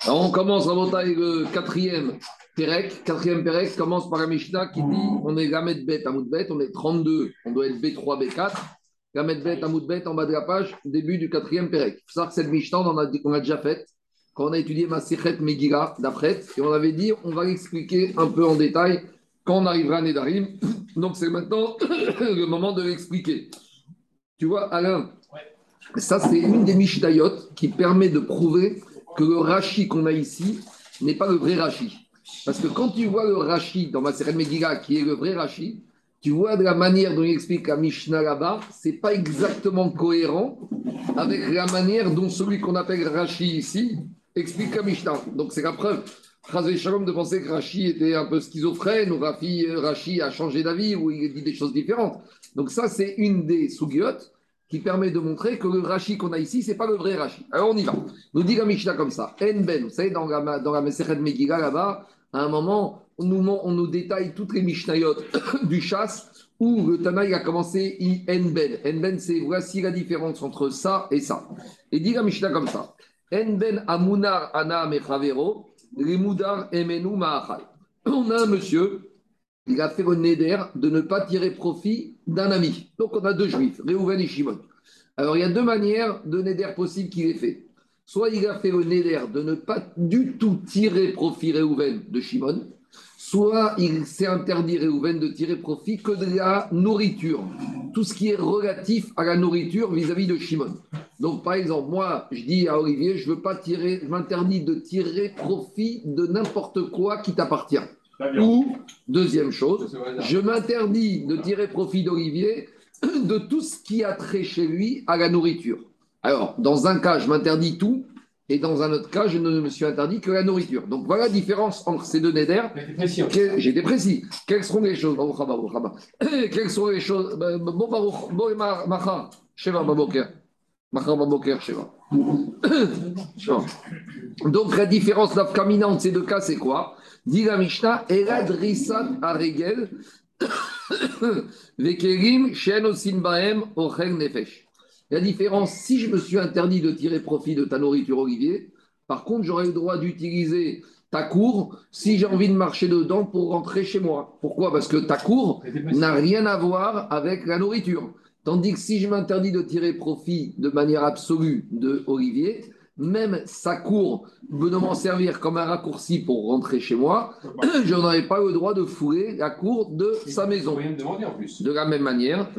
Alors on commence à monter le quatrième Pérec. Quatrième Pérec commence par la Mishnah qui dit on est Gamet Bet, Amoud Bet, on est 32, on doit être B3, B4. Gamet Bet, Amoud Bet, en bas de la page, début du quatrième Pérec. Il faut savoir que cette Mishnah, on, a, on a déjà faite quand on a étudié Masichet Megillah d'après, et on avait dit on va l'expliquer un peu en détail quand on arrivera à Nedarim. Donc c'est maintenant le moment de l'expliquer. Tu vois, Alain, ça c'est une des Mishnayot qui permet de prouver que le Rashi qu'on a ici n'est pas le vrai Rashi. Parce que quand tu vois le Rashi dans Maseret Megillah, qui est le vrai Rashi, tu vois de la manière dont il explique la Mishnah là-bas, c'est pas exactement cohérent avec la manière dont celui qu'on appelle Rashi ici explique la Mishnah. Donc c'est la preuve. Chazé Shalom de penser que Rashi était un peu schizophrène ou Rashi a changé d'avis ou il dit des choses différentes. Donc ça, c'est une des sougiotes qui permet de montrer que le Rashi qu'on a ici, ce n'est pas le vrai Rashi. Alors on y va. Nous dit la Mishnah comme ça. En Ben, vous savez, dans la, dans la Megillah là-bas, à un moment, on nous, on nous détaille toutes les Mishnayot du chasse où le Tanaï a commencé En Ben. En Ben, c'est voici la différence entre ça et ça. Et dit la Mishnah comme ça. En Ben Amunar Ana Mechavero, Rimudar Emenu Maachal. On a un monsieur il a fait le neder de ne pas tirer profit d'un ami. Donc on a deux juifs, Réhouven et Shimon. Alors il y a deux manières de neder possible qu'il ait fait. Soit il a fait le neder de ne pas du tout tirer profit Réhouven de Shimon, soit il s'est interdit Réhouven de tirer profit que de la nourriture, tout ce qui est relatif à la nourriture vis-à-vis de Shimon. Donc par exemple, moi je dis à Olivier, je veux pas tirer, je m'interdis de tirer profit de n'importe quoi qui t'appartient. Ou, deuxième chose, je m'interdis de tirer profit d'Olivier de tout ce qui a trait chez lui à la nourriture. Alors, dans un cas, je m'interdis tout, et dans un autre cas, je ne me suis interdit que la nourriture. Donc voilà la différence entre ces deux nédères. J'étais précis. Quelles seront les choses Quelles sont les choses Donc la différence d'Afkamina entre ces deux cas, c'est quoi? Dit la Mishnah, Aregel, Vekerim, Shen Baem, Ochel Nefesh. La différence, si je me suis interdit de tirer profit de ta nourriture, Olivier, par contre, j'aurais le droit d'utiliser ta cour si j'ai envie de marcher dedans pour rentrer chez moi. Pourquoi? Parce que ta cour n'a rien à voir avec la nourriture. Tandis que si je m'interdis de tirer profit de manière absolue de Olivier, même sa cour venant m'en servir comme un raccourci pour rentrer chez moi, je n'aurais pas le droit de fouler la cour de sa maison. De la même manière,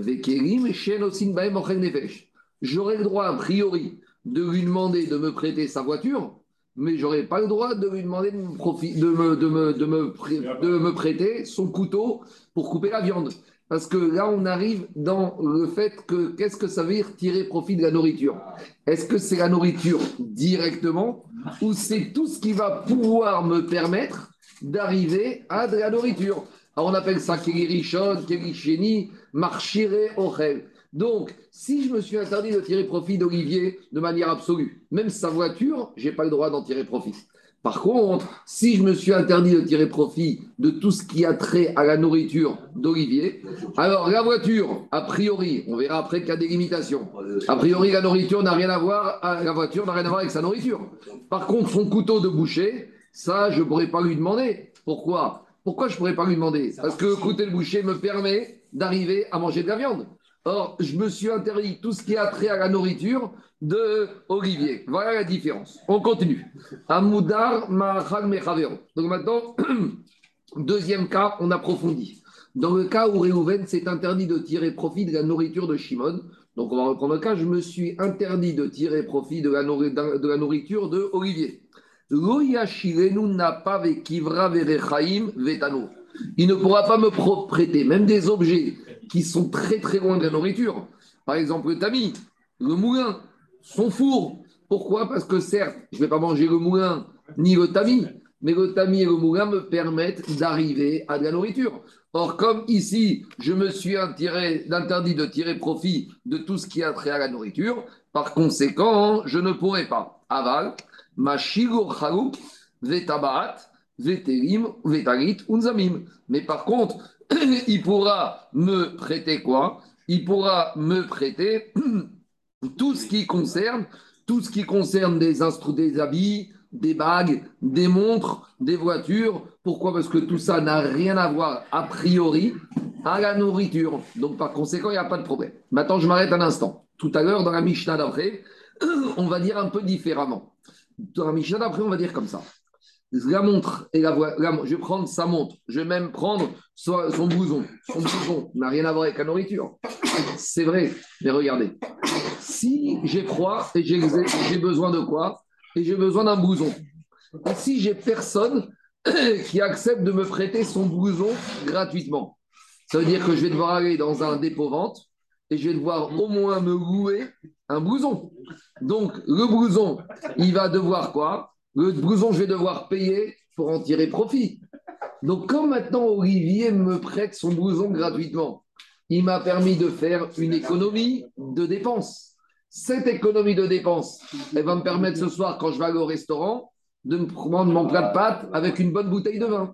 j'aurais le droit, a priori, de lui demander de me prêter sa voiture, mais j'aurais pas le droit de lui demander de me, de me, de me prêter son couteau pour couper la viande. Parce que là, on arrive dans le fait que qu'est-ce que ça veut dire tirer profit de la nourriture? Est-ce que c'est la nourriture directement ou c'est tout ce qui va pouvoir me permettre d'arriver à de la nourriture? On appelle ça Kelirichon, Kelicheni, Marchire, Ochel. Donc, si je me suis interdit de tirer profit d'Olivier de manière absolue, même sa voiture, je n'ai pas le droit d'en tirer profit. Par contre, si je me suis interdit de tirer profit de tout ce qui a trait à la nourriture d'Olivier, alors la voiture, a priori, on verra après qu'il y a des limitations. A priori, la nourriture n'a rien à voir, la voiture n'a rien à voir avec sa nourriture. Par contre, son couteau de boucher, ça, je ne pourrais pas lui demander. Pourquoi? Pourquoi je ne pourrais pas lui demander? Parce que le couteau de boucher me permet d'arriver à manger de la viande. Or, je me suis interdit tout ce qui a trait à la nourriture de Olivier. Voilà la différence. On continue. Amoudar Donc maintenant, deuxième cas, on approfondit. Dans le cas où Réhouven s'est interdit de tirer profit de la nourriture de Shimon, donc on va reprendre le cas, je me suis interdit de tirer profit de la, de la nourriture de Olivier. Il ne pourra pas me prêter même des objets qui sont très très loin de la nourriture. Par exemple, le tamis, le moulin, son four. Pourquoi? Parce que certes, je ne vais pas manger le moulin ni le tamis, mais le tamis et le moulin me permettent d'arriver à de la nourriture. Or, comme ici, je me suis interdit de tirer profit de tout ce qui a trait à la nourriture, par conséquent, je ne pourrai pas. Aval, shigo chalouk, vetabaat, veterim, vetarit, unzamim. Mais par contre, il pourra me prêter quoi? Il pourra me prêter tout ce qui concerne tout ce des, des habits, des bagues, des montres, des voitures. Pourquoi? Parce que tout ça n'a rien à voir a priori à la nourriture. Donc par conséquent, il n'y a pas de problème. Maintenant, je m'arrête un instant. Tout à l'heure, dans la Mishnah d'après, on va dire un peu différemment. Dans la Mishnah d'après, on va dire comme ça. La montre et la voiture, je vais prendre sa montre, je vais même prendre son blouson. Son blouson n'a rien à voir avec la nourriture. C'est vrai, mais regardez, si j'ai froid et j'ai besoin de quoi? Et j'ai besoin d'un blouson. Et si j'ai personne qui accepte de me prêter son blouson gratuitement, ça veut dire que je vais devoir aller dans un dépôt-vente et je vais devoir au moins me louer un blouson. Donc, le blouson, il va devoir quoi? Le blouson, je vais devoir payer pour en tirer profit. Donc, comme maintenant Olivier me prête son blouson gratuitement, il m'a permis de faire une économie de dépenses. Cette économie de dépenses, elle va me permettre ce soir, quand je vais aller au restaurant, de me prendre mon plat de pâtes avec une bonne bouteille de vin.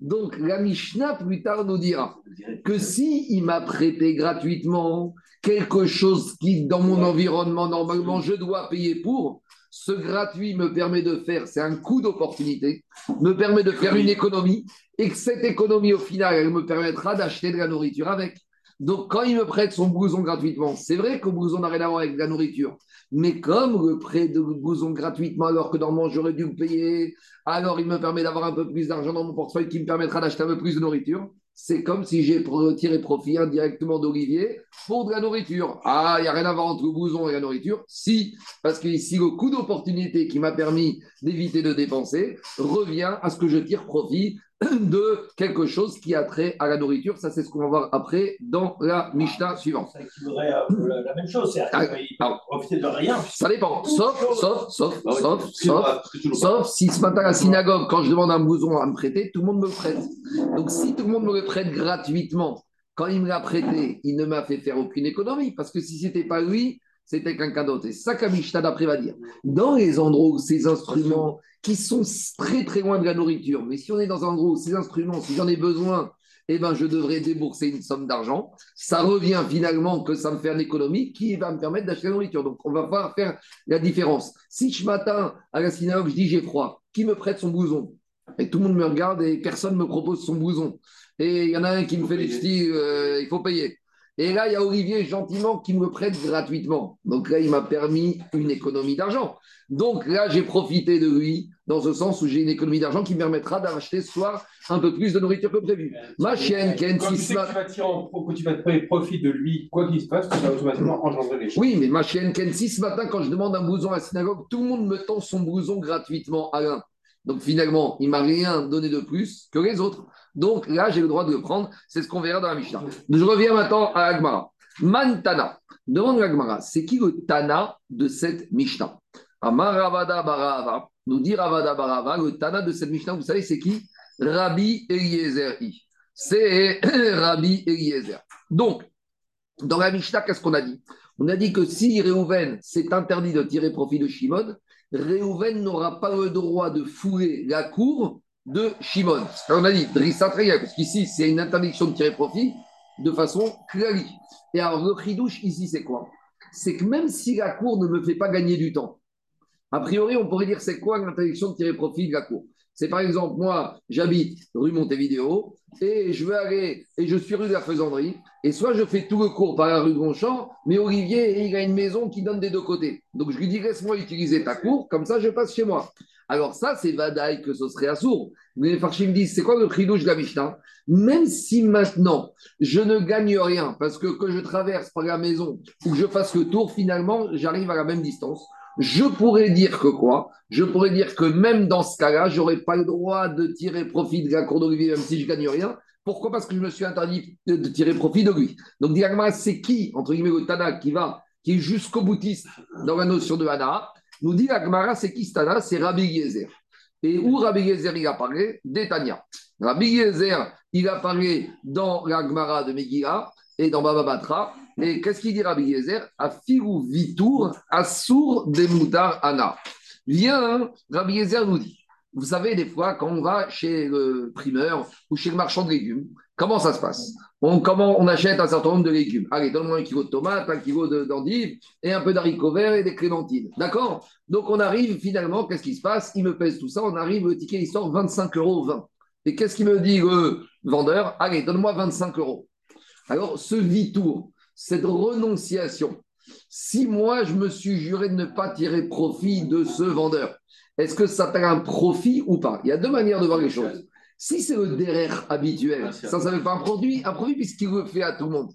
Donc, la Mishnah, plus tard, nous dira que si il m'a prêté gratuitement quelque chose qui, dans mon environnement, normalement, je dois payer pour, ce gratuit me permet de faire, c'est un coup d'opportunité, me permet de faire une économie, et que cette économie, au final, elle me permettra d'acheter de la nourriture avec. Donc, quand il me prête son blouson gratuitement, c'est vrai que le blouson n'a rien à voir avec la nourriture. Mais comme le prêt de blouson gratuitement, alors que normalement j'aurais dû le payer, alors il me permet d'avoir un peu plus d'argent dans mon portefeuille qui me permettra d'acheter un peu plus de nourriture. C'est comme si j'ai tiré profit indirectement d'Olivier pour de la nourriture. Ah, il n'y a rien à voir entre le blouson et la nourriture. Si, parce que ici, le coup d'opportunité qui m'a permis d'éviter de dépenser revient à ce que je tire profit de quelque chose qui a trait à la nourriture. Ça, c'est ce qu'on va voir après dans la Mishnah suivante. Ça équivaudrait à euh, la même chose, ah, profiter de rien. Ça dépend, sauf, sauf, sauf, ah sauf, sauf, sauf, si ce matin à la synagogue, quand je demande un blouson à me prêter, tout le monde me le prête. Donc si tout le monde me le prête gratuitement, quand il me l'a prêté, il ne m'a fait faire aucune économie, parce que si ce n'était pas lui, c'était quelqu'un d'autre. Et ça qu'Amishta d'après va dire. Dans les endroits où ces instruments qui sont très très loin de la nourriture, mais si on est dans un où ces instruments, si j'en ai besoin, eh ben, je devrais débourser une somme d'argent. Ça revient finalement que ça me fait une économie qui va me permettre d'acheter la nourriture. Donc, on va pouvoir faire la différence. Si ce matin, à la synagogue, je dis j'ai froid, qui me prête son blouson Et tout le monde me regarde et personne ne me propose son blouson. Et il y en a un qui me fait des petits, euh, il faut payer. Et là, il y a Olivier gentiment qui me prête gratuitement. Donc là, il m'a permis une économie d'argent. Donc là, j'ai profité de lui dans ce sens où j'ai une économie d'argent qui me permettra d'acheter ce soir un peu plus de nourriture que prévu. Ma chienne, Ken, si tu vas que tu vas te profit de lui, quoi qu'il se passe, tu vas automatiquement engendrer les choses. Oui, mais ma chienne, Ken, si ce matin, quand je demande un blouson à la synagogue, tout le monde me tend son blouson gratuitement l'un. Donc finalement, il m'a rien donné de plus que les autres. Donc là, j'ai le droit de le prendre. C'est ce qu'on verra dans la Mishnah. Je reviens maintenant à Agmara. Mantana. Demande l'Agmara, c'est qui le Tana de cette Mishnah? Amaravada Barava. Nous dit Ravada Barava, le Tana de cette Mishnah, vous savez, c'est qui? Rabbi Eliezer. C'est Rabbi Eliezer. Donc, dans la Mishnah, qu'est-ce qu'on a dit? On a dit que si Réhouven s'est interdit de tirer profit de Shimon, Réhouven n'aura pas le droit de fouler la cour de Shimon. On a dit Drissatreya, parce qu'ici, c'est une interdiction de tirer profit de façon claire. Et alors, le chidouche ici, c'est quoi? C'est que même si la cour ne me fait pas gagner du temps, a priori, on pourrait dire c'est quoi l'interdiction de tirer profit de la cour? C'est par exemple, moi, j'habite rue Montevideo et je veux aller, et je suis rue de la Faisanderie, et soit je fais tout le cours par la rue Gonchamp, mais Olivier, il a une maison qui donne des deux côtés. Donc je lui dis, laisse-moi utiliser ta cour, comme ça je passe chez moi. Alors ça, c'est Vadaï que ce serait assourd. Les Farchim disent, c'est quoi le chidouche de la Même si maintenant, je ne gagne rien, parce que que je traverse par la maison ou que je fasse le tour, finalement, j'arrive à la même distance. Je pourrais dire que quoi? Je pourrais dire que même dans ce cas-là, je n'aurais pas le droit de tirer profit de la cour d'Olivier, même si je gagne rien. Pourquoi? Parce que je me suis interdit de, tirer profit de lui. Donc, directement, c'est qui, entre guillemets, le Tana qui va, qui est jusqu'au boutiste dans la notion de Hana? Nous dit Agmara, c'est qui Stana C'est Rabbi Yezer. Et où Rabbi Yezer il a parlé? D'Etania. Rabbi Yezer, il a parlé dans l'Agmara de Megillah et dans Baba Batra. Et qu'est-ce qu'il dit Rabbi Yezer? Afirou Vitour, Assour Demoutar Ana. Viens, Rabbi Yezer nous dit. Vous savez, des fois, quand on va chez le primeur ou chez le marchand de légumes, Comment ça se passe? On, Comment on achète un certain nombre de légumes. Allez, donne-moi un kilo de tomates, un kilo d'endives et un peu d'haricots verts et des clémentines. D'accord? Donc on arrive finalement, qu'est-ce qui se passe? Il me pèse tout ça, on arrive, le ticket il sort 25 euros 20. Et qu'est-ce qu'il me dit le vendeur? Allez, donne-moi 25 euros. Alors ce vitour, cette renonciation, si moi je me suis juré de ne pas tirer profit de ce vendeur, est-ce que ça s'appelle un profit ou pas? Il y a deux manières de voir les choses. Si c'est le derrière habituel, ça ne s'appelle pas un produit, un produit puisqu'il le fait à tout le monde.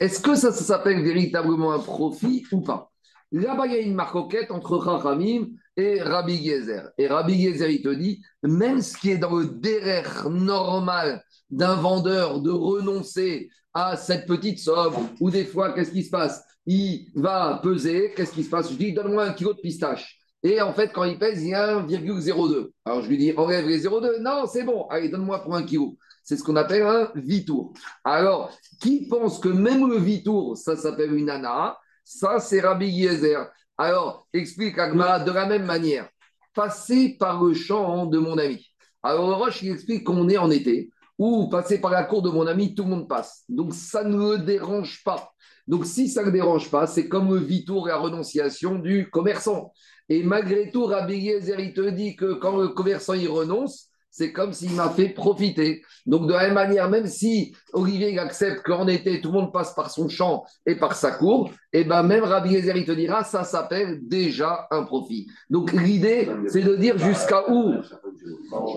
Est-ce que ça, s'appelle véritablement un profit ou pas? Là-bas, il y a une marcoquette entre Rachamim et Rabbi Gezer. Et Rabbi Gezer, il te dit, même ce qui est dans le derrière normal d'un vendeur de renoncer à cette petite somme, ou des fois, qu'est-ce qui se passe? Il va peser, qu'est-ce qui se passe? Je dis, donne-moi un kilo de pistache. Et en fait, quand il pèse, il y a 1,02. Alors je lui dis, enlève les 0,2. Non, c'est bon. Allez, donne-moi pour un kilo. C'est ce qu'on appelle un vitour. Alors, qui pense que même le vitour, ça s'appelle une ana Ça, c'est Rabbi Yezer. Alors, explique Agmara de la même manière. Passer par le champ de mon ami. Alors, Roche, il explique qu'on est en été, ou passer par la cour de mon ami, tout le monde passe. Donc, ça ne le dérange pas. Donc, si ça ne dérange pas, c'est comme le vitour et la renonciation du commerçant. Et malgré tout, Rabbi Yezer, te dit que quand le commerçant y renonce, c'est comme s'il m'a fait profiter. Donc, de la même manière, même si Olivier accepte qu'en été, tout le monde passe par son champ et par sa cour, et eh ben même Rabbi Yezer, te dira, ça s'appelle déjà un profit. Donc, l'idée, c'est de dire jusqu'à où?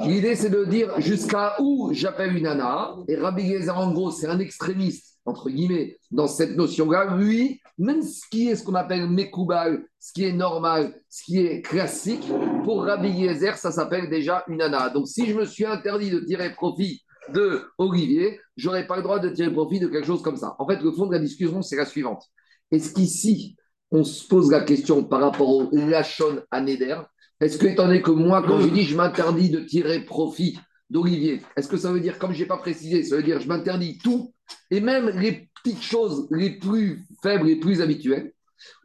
L'idée, c'est de dire jusqu'à où j'appelle une ana. Et Rabbi Yezer, en gros, c'est un extrémiste entre guillemets, dans cette notion-là, lui, même ce qui est ce qu'on appelle Mekoubal, ce qui est normal, ce qui est classique, pour Rabbi Yezer, ça s'appelle déjà une ana. Donc si je me suis interdit de tirer profit de Olivier, j'aurais pas le droit de tirer profit de quelque chose comme ça. En fait, le fond de la discussion, c'est la suivante. Est-ce qu'ici, on se pose la question par rapport au Lachon à Neder? Est-ce que, étant donné que moi, quand je dis je m'interdis de tirer profit d'Olivier, est-ce que ça veut dire, comme je n'ai pas précisé, ça veut dire je m'interdis tout et même les petites choses les plus faibles, les plus habituelles,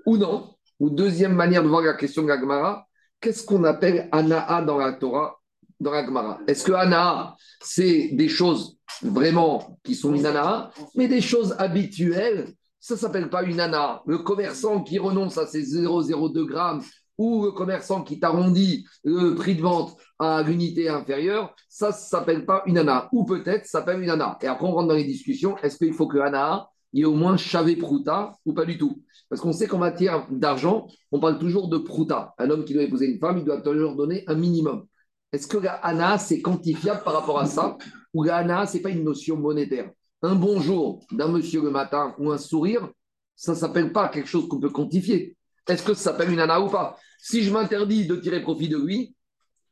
ou non, ou deuxième manière de voir la question de la Gemara, qu'est-ce qu'on appelle Anaa dans la Torah, dans la Gemara? Est-ce que Anaa, c'est des choses vraiment qui sont une Anaa, mais des choses habituelles? Ça ne s'appelle pas une Anaa. Le commerçant qui renonce à ses 0,02 grammes ou le commerçant qui t'arrondit le prix de vente à l'unité inférieure, ça ne s'appelle pas une ANA. Ou peut-être ça s'appelle une ANA. Et après, on rentre dans les discussions. Est-ce qu'il faut que ANA, ait au moins chavé prouta ou pas du tout? Parce qu'on sait qu'en matière d'argent, on parle toujours de prouta. Un homme qui doit épouser une femme, il doit toujours donner un minimum. Est-ce que la ANA, c'est quantifiable par rapport à ça? Ou la ANA, ce n'est pas une notion monétaire? Un bonjour d'un monsieur le matin ou un sourire, ça ne s'appelle pas quelque chose qu'on peut quantifier. Est-ce que ça s'appelle une ANA ou pas? Si je m'interdis de tirer profit de lui,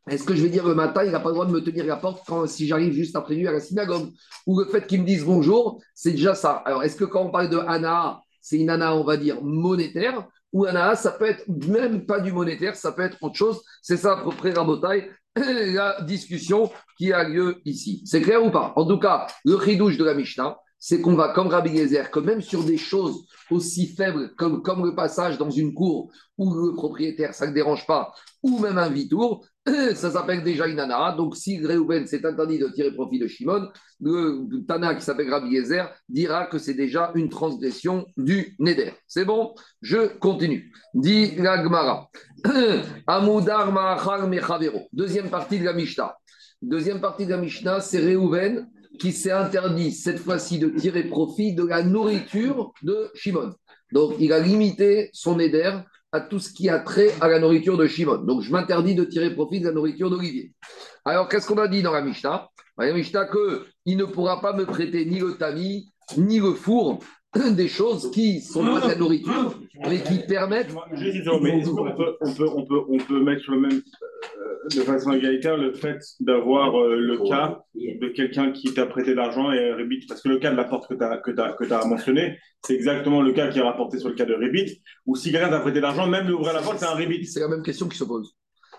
est-ce que je vais dire le matin, il n'a pas le droit de me tenir la porte quand, si j'arrive juste après lui à la synagogue? Ou le fait qu'il me dise bonjour, c'est déjà ça. Alors, est-ce que quand on parle de Anna, c'est une Anna, on va dire, monétaire? Ou Anna, ça peut être même pas du monétaire, ça peut être autre chose. C'est ça, à peu près, Rabotaille, la discussion qui a lieu ici. C'est clair ou pas? En tout cas, le ridouche de la Mishnah, c'est qu'on va, comme Rabbi Gezer, que même sur des choses aussi faibles comme, comme le passage dans une cour où le propriétaire, ça ne dérange pas, ou même un vitour, ça s'appelle déjà une anara. Donc, si Réhouven s'est interdit de tirer profit de Shimon, le Tana qui s'appelle Rabbi Gezer dira que c'est déjà une transgression du Neder. C'est bon? Je continue. Dit la Gemara. Amudar. Deuxième partie de la Mishnah. Deuxième partie de la Mishnah, c'est Réhouven qui s'est interdit cette fois-ci de tirer profit de la nourriture de Shimon. Donc, il a limité son éder à tout ce qui a trait à la nourriture de Shimon. Donc, je m'interdis de tirer profit de la nourriture d'Olivier. Alors, qu'est-ce qu'on a dit dans la Mishnah? Dans la Mishnah, qu'il ne pourra pas me prêter ni le tamis, ni le four, des choses qui sont pas de la nourriture, mais qui permettent. mais peut, on peut, on peut, on peut mettre le même, euh, de façon égalitaire le fait d'avoir euh, le cas de quelqu'un qui t'a prêté l'argent et Rébit Parce que le cas de la porte que tu as, que as, que as mentionné, c'est exactement le cas qui est rapporté sur le cas de Rébit, où si quelqu'un t'a prêté l'argent, même ouvrir la porte, c'est un Rébit. C'est la même question qui se pose.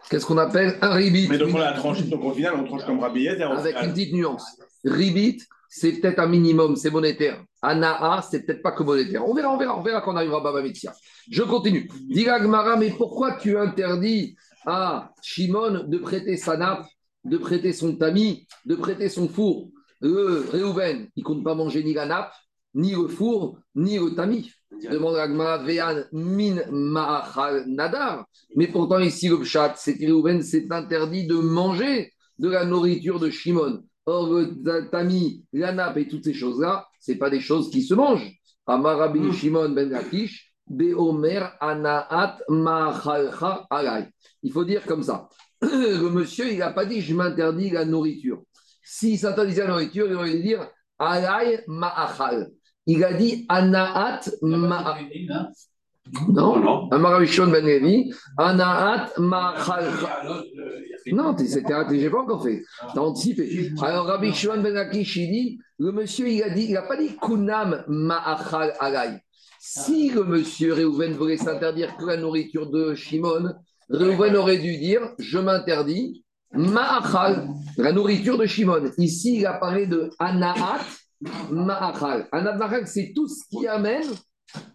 Qu'est-ce qu'on appelle un Rébit Mais donc on a tranché, donc au final, on tranche comme Rabbi Avec une petite nuance. Rébit, c'est peut-être un minimum, c'est monétaire. Anaa, c'est peut-être pas que monétaire. On verra, on verra, on verra quand on arrivera à Baba Mitzia. Je continue. Diga Gmara, mais pourquoi tu interdis à Shimon de prêter sa nappe, de prêter son tamis, de prêter son four? Le Réhouven, il ne compte pas manger ni la nappe, ni le four, ni le tamis. Demande Agma, Vean, Min, Ma'achal, Nadar. Mais pourtant, ici, le Pshat, c'est que Réhouven s'est interdit de manger de la nourriture de Shimon. Or, le tamis, la nappe et toutes ces choses-là, ce pas des choses qui se mangent. Amarabi hmm. Shimon ben Lakish, Beomer Anaat Alay. Il faut dire comme ça. Le monsieur, il n'a pas dit je m'interdis la nourriture. S'il s'interdisait la nourriture, il aurait dire Alay Ma'achal. Il a dit Anaat Ma'achal. Non, non. Amarabishon Ben Levi, Anaat Ma'achal. Non, j'ai pas encore fait. T'as anticipé. Alors Rabbi Shimon Ben Akish, dit, le monsieur, il a dit, il n'a pas dit Kunam Ma'achal Alay. Si le monsieur Réhouven voulait s'interdire que la nourriture de Shimon, Réhouven aurait dû dire Je m'interdis Ma'achal, la nourriture de Shimon. Ici, il a parlé de Anaat Ma'achal. Anaat Ma'achal, c'est tout ce qui amène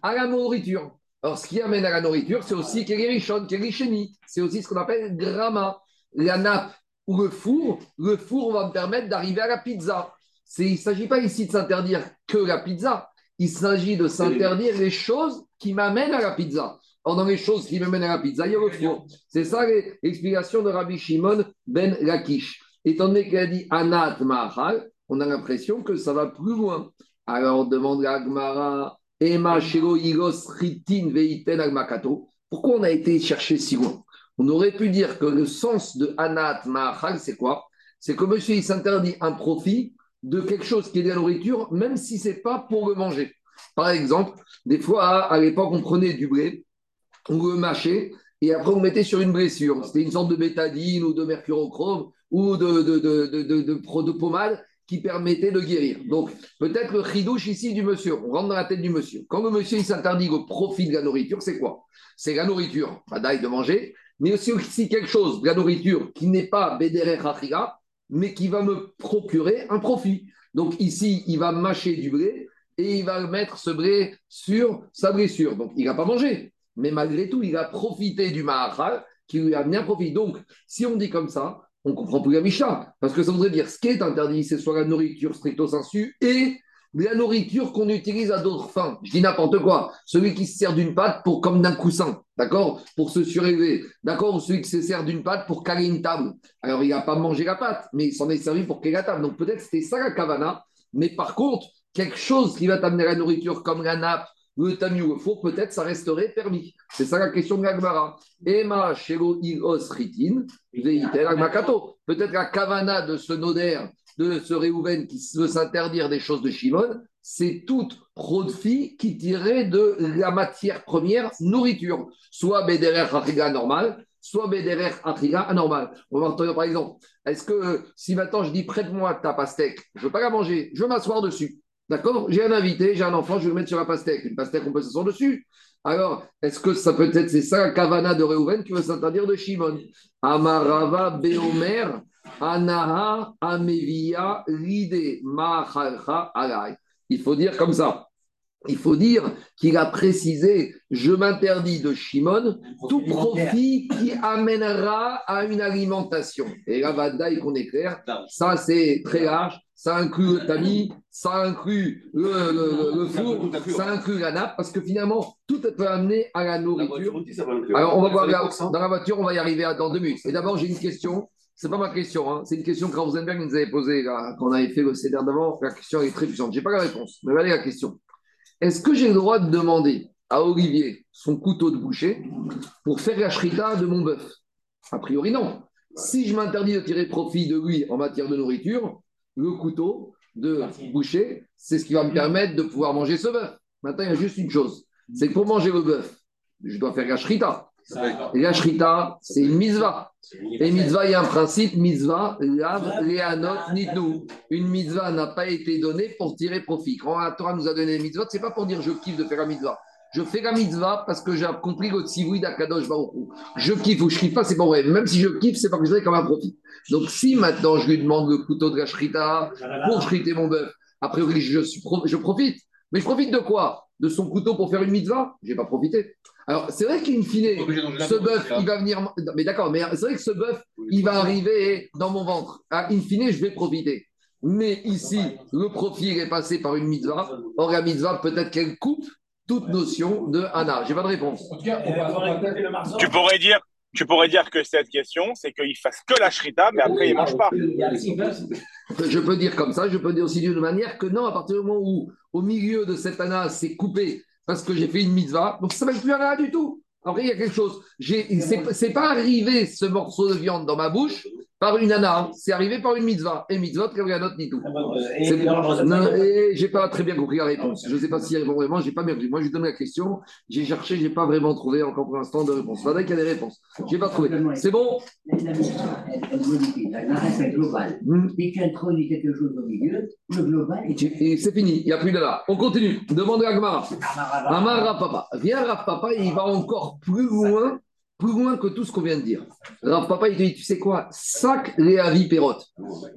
à la nourriture. Alors, ce qui amène à la nourriture, c'est aussi Kerishon, Kerisheni. C'est aussi ce qu'on appelle Grama. La nappe ou le four. Le four va me permettre d'arriver à la pizza. Il ne s'agit pas ici de s'interdire que la pizza. Il s'agit de s'interdire les choses qui m'amènent à la pizza. Or, dans les choses qui m'amènent à la pizza, il y a le four. C'est ça l'explication de Rabbi Shimon ben Lakish. Étant donné qu'il a dit Anat Mahal, on a l'impression que ça va plus loin. Alors, on demande à Agmara, Pourquoi on a été chercher si loin? On aurait pu dire que le sens de Anat Mahal, c'est quoi? C'est que monsieur, il s'interdit un profit de quelque chose qui est de la nourriture, même si ce n'est pas pour le manger. Par exemple, des fois, à l'époque, on prenait du blé, on le mâchait, et après on mettait sur une blessure. C'était une sorte de bétadine ou de mercurochrome ou de, de, de, de, de pommade qui permettait de guérir. Donc, peut-être le chidouche ici du monsieur, on rentre dans la tête du monsieur. Quand le monsieur s'interdit au profit de la nourriture, c'est quoi? C'est la nourriture, pas de manger, mais aussi, aussi quelque chose, de la nourriture qui n'est pas bédéré mais qui va me procurer un profit. Donc ici, il va mâcher du blé et il va mettre ce blé sur sa blessure. Donc il n'a pas mangé, mais malgré tout, il a profité du mahachal qui lui a bien profité. Donc, si on dit comme ça, on comprend plus la. Parce que ça voudrait dire ce qui est interdit, c'est soit la nourriture stricto sensu et la nourriture qu'on utilise à d'autres fins. Je dis n'importe quoi. Celui qui se sert d'une pâte pour comme d'un coussin, d'accord Pour se surélever, d'accord Ou celui qui se sert d'une pâte pour caler une table. Alors, il n'a pas mangé la pâte, mais il s'en est servi pour caler la table. Donc, peut-être c'était ça la kavana. Mais par contre, quelque chose qui va t'amener la nourriture comme la nappe, le tamis ou le four, peut-être ça resterait permis. C'est ça la question de l'agmara. Emma, shelo, ilos, ritin, Peut-être la kavana de ce noder de ce Réhouven qui veut s'interdire des choses de Shimon, c'est toute Rodfi qui tirait de la matière première nourriture, soit Bederer Atriga normal, soit Bederer Atriga anormal. On va entendre par exemple, est-ce que si maintenant je dis prête-moi ta pastèque, je ne veux pas la manger, je veux m'asseoir dessus. D'accord? J'ai un invité, j'ai un enfant, je vais le mettre sur la pastèque. Une pastèque, on peut s'asseoir dessus. Alors, est-ce que ça peut être, c'est ça kavana de Réhouven qui veut s'interdire de Shimon? Amarava Beomer Anaha Amevia Lide Alay. Il faut dire comme ça. Il faut dire qu'il a précisé Je m'interdis de Shimon tout profit qui amènera à une alimentation. Et là, Vadaï qu'on est clair, ça c'est très large. Ça inclut le tamis, ça inclut le, four, ça inclut la nappe, parce que finalement, tout peut amener à la nourriture. Alors, on va voir dans la voiture, on va y arriver dans deux minutes. Et d'abord, j'ai une question c'est pas ma question, hein. c'est une question que Rosenberg nous avait posée quand on avait fait le CEDER d'avant. La question est très puissante. Je n'ai pas la réponse, mais allez la question. Est-ce que j'ai le droit de demander à Olivier son couteau de boucher pour faire la shrita de mon bœuf? A priori, non. Si je m'interdis de tirer profit de lui en matière de nourriture, le couteau de boucher, c'est ce qui va me permettre de pouvoir manger ce bœuf. Maintenant, il y a juste une chose c'est que pour manger le bœuf, je dois faire la shrita. Et la shrita, c'est une mitzvah. Et mitzvah, il y a un principe, mitzvah, lav, leanot, nitnu. Une mitzvah n'a pas été donnée pour tirer profit. Quand la Torah nous a donné une mitzvah, ce n'est pas pour dire je kiffe de faire la mitzvah. Je fais la mitzvah parce que j'ai compris le tzivoui d'Akadosh Baruch Je kiffe ou je kiffe pas, c'est pas vrai. Même si je kiffe, c'est parce que je comme un profit. Donc si maintenant je lui demande le couteau de la shrita pour shriter mon bœuf, a priori je, je profite. Mais je profite de quoi? De son couteau pour faire une mitzvah? Je n'ai pas profité. Alors, c'est vrai qu'in fine, ce bœuf, il va venir. Mais d'accord, mais c'est vrai que ce bœuf, il va arriver dans mon ventre. Ah, in fine, je vais profiter. Mais ici, le profil est passé par une mitzvah. Or, la mitzvah, peut-être qu'elle coupe toute notion de Anna. J'ai pas de réponse. Tu pourrais dire, tu pourrais dire que cette question, c'est qu'il fasse que la shrita, mais après il mange pas. Je peux dire comme ça, je peux dire aussi d'une manière que non, à partir du moment où au milieu de cette Anna, c'est coupé parce que j'ai fait une mitzvah, donc ça ne s'appelle plus Anna du tout. Après, il y a quelque chose. C'est pas arrivé ce morceau de viande dans ma bouche par une nana, c'est arrivé par une mitzvah. Et mitzvah, autre ni tout. J'ai pas très bien compris la réponse. Je ne sais pas si répond vraiment, j'ai pas bien compris. Moi, je donne la question, j'ai cherché, j'ai pas vraiment trouvé encore pour l'instant de réponse. Voilà qu'il y a des réponses. J'ai pas trouvé. C'est bon La mitzvah, elle modifie. La reste globale. Hmm. Dès quelque chose au milieu, le global est. C'est fini, il n'y a plus de là. On continue. Demande à Gmara. Amara Papa. Viens, Rav Papa, il va encore plus loin plus loin que tout ce qu'on vient de dire. Alors, papa, il te dit, tu sais quoi? Sac les avis.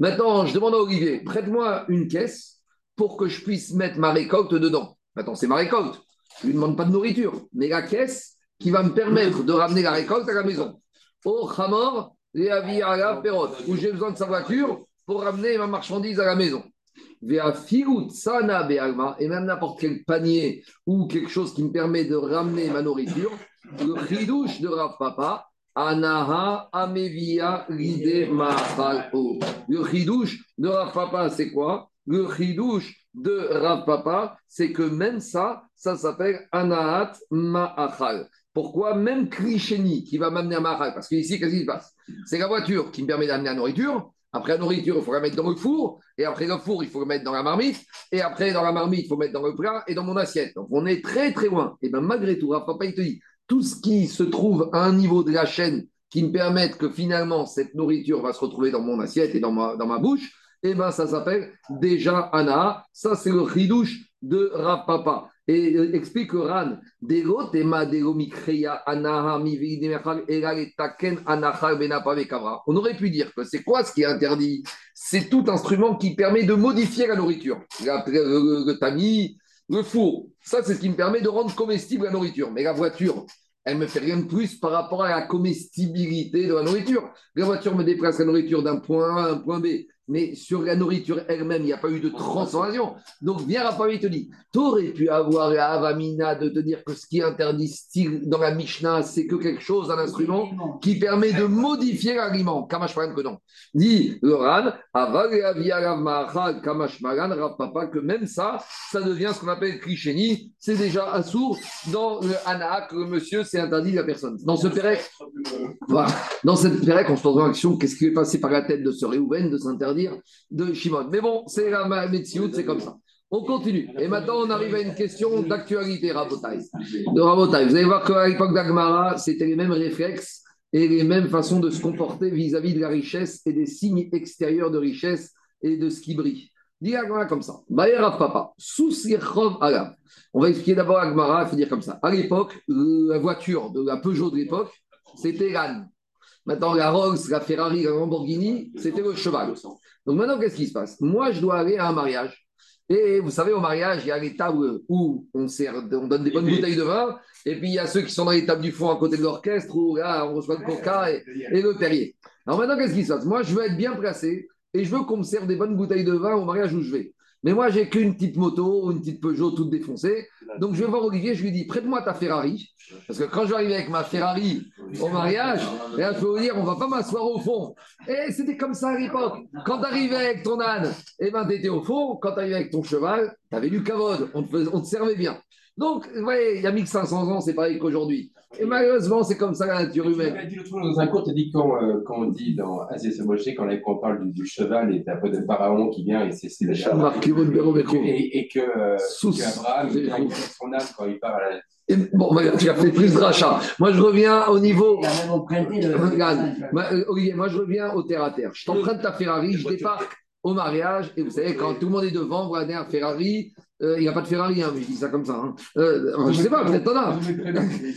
Maintenant, je demande à Olivier, prête-moi une caisse pour que je puisse mettre ma récolte dedans. Maintenant, c'est ma récolte. Je ne lui demande pas de nourriture, mais la caisse qui va me permettre de ramener la récolte à la maison. Au Khamor, les avis à où j'ai besoin de sa voiture pour ramener ma marchandise à la maison. Et même n'importe quel panier ou quelque chose qui me permet de ramener ma nourriture, le chidouche de Rav Papa, Anaha Amevia Ride Mahalo. Le chidouche de Rav Papa, c'est quoi? Le chidouche de Rav Papa, c'est que même ça, ça s'appelle Anahat Ma'achal. Pourquoi? Même Krisheni qui va m'amener à Mahal, parce qu'ici, qu'est-ce qui se passe? C'est la voiture qui me permet d'amener la nourriture. Après la nourriture, il faut la mettre dans le four. Et après le four, il faut le mettre dans la marmite. Et après, dans la marmite, il faut mettre dans le plat et dans mon assiette. Donc, on est très, très loin. Et bien, malgré tout, Rav Papa, il te dit tout ce qui se trouve à un niveau de la chaîne qui me permette que finalement cette nourriture va se retrouver dans mon assiette et dans ma, bouche, eh ben ça s'appelle déjà Ana. Ça, c'est le ridouche de Rapapa. Et euh, explique Ran, on aurait pu dire que c'est quoi ce qui est interdit? C'est tout instrument qui permet de modifier la nourriture. Tamis, le four, ça, c'est ce qui me permet de rendre comestible la nourriture. Mais la voiture, elle me fait rien de plus par rapport à la comestibilité de la nourriture. La voiture me déplace la nourriture d'un point A à un point B mais sur la nourriture elle-même, il n'y a pas eu de transformation. Donc, viens Raphaël, il te dit, tu aurais pu avoir la Avamina de te dire que ce qui est interdit dans la Mishnah, c'est que quelque chose, un instrument qui permet de modifier l'aliment. Kamash que non. Dit le Ran, Kamash Papa, que même ça, ça devient ce qu'on appelle Krisheni. C'est déjà assourd dans le Anak, le monsieur, c'est interdit de la personne. Dans ce Pérec, voilà. Dans cette Pérec, on se pose en action, qu'est-ce qui est passé par la tête de ce Réhouven de s'interdire de Shimon. Mais bon, c'est la c'est comme ça. On continue. Et maintenant, on arrive à une question d'actualité, Rabotai. De Rabotai. Vous allez voir qu'à l'époque d'Agmara, c'était les mêmes réflexes et les mêmes façons de se comporter vis-à-vis de la richesse et des signes extérieurs de richesse et de ce qui brille. Dis Agmara comme ça. papa. On va expliquer d'abord Agmara, il faut dire comme ça. À l'époque, la voiture de la Peugeot de l'époque, c'était l'âne. Maintenant, la Rolls, la Ferrari, la Lamborghini, c'était le cheval. Donc maintenant, qu'est-ce qui se passe? Moi, je dois aller à un mariage. Et vous savez, au mariage, il y a les tables où on, sert, on donne des bonnes bouteilles de vin. Et puis, il y a ceux qui sont dans les tables du fond à côté de l'orchestre où là, on reçoit le coca et, et le terrier. Alors maintenant, qu'est-ce qui se passe? Moi, je veux être bien placé et je veux qu'on me serve des bonnes bouteilles de vin au mariage où je vais. Mais moi, j'ai qu'une petite moto, une petite Peugeot toute défoncée. Donc, je vais voir Olivier, je lui dis prête-moi ta Ferrari. Parce que quand arriver avec ma Ferrari au mariage, là, je peux vous dire on va pas m'asseoir au fond. Et c'était comme ça à l'époque. Quand tu arrivais avec ton âne, eh ben, tu étais au fond. Quand tu arrivais avec ton cheval, tu avais du cavode. On te servait bien. Donc, vous il y a 1500 ans, c'est pareil qu'aujourd'hui. Et malheureusement, c'est comme ça la nature humaine. Tu dit dans un cours, tu as dit quand, euh, quand, on dit dans Aziz Moshe, quand, on parle du, cheval et d'un peu de pharaon qui vient et c'est le cheval. Et, et que, euh, Abraham, il son âme quand il part à la. Et bon, tu as fait plus de rachat. Moi, je reviens au niveau. Regarde, euh, Olivier, moi, je reviens au terre à terre. Je t'emprunte ta Ferrari, je débarque au mariage, et vous savez, quand tout le monde est devant, vous un Ferrari, euh, il n'y a pas de Ferrari, hein, mais je dis ça comme ça. Hein. Euh, je ne sais pas, peut-être t'en as.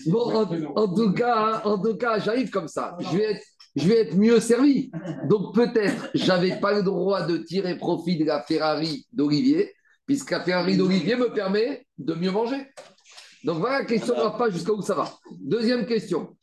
Bon, en, tout cas, en tout cas, j'arrive comme ça. Je vais être, je vais être mieux servi. Donc peut-être, j'avais pas le droit de tirer profit de la Ferrari d'Olivier, puisque la Ferrari d'Olivier me permet de mieux manger. Donc voilà la question, on va pas jusqu'à où ça va. Deuxième question.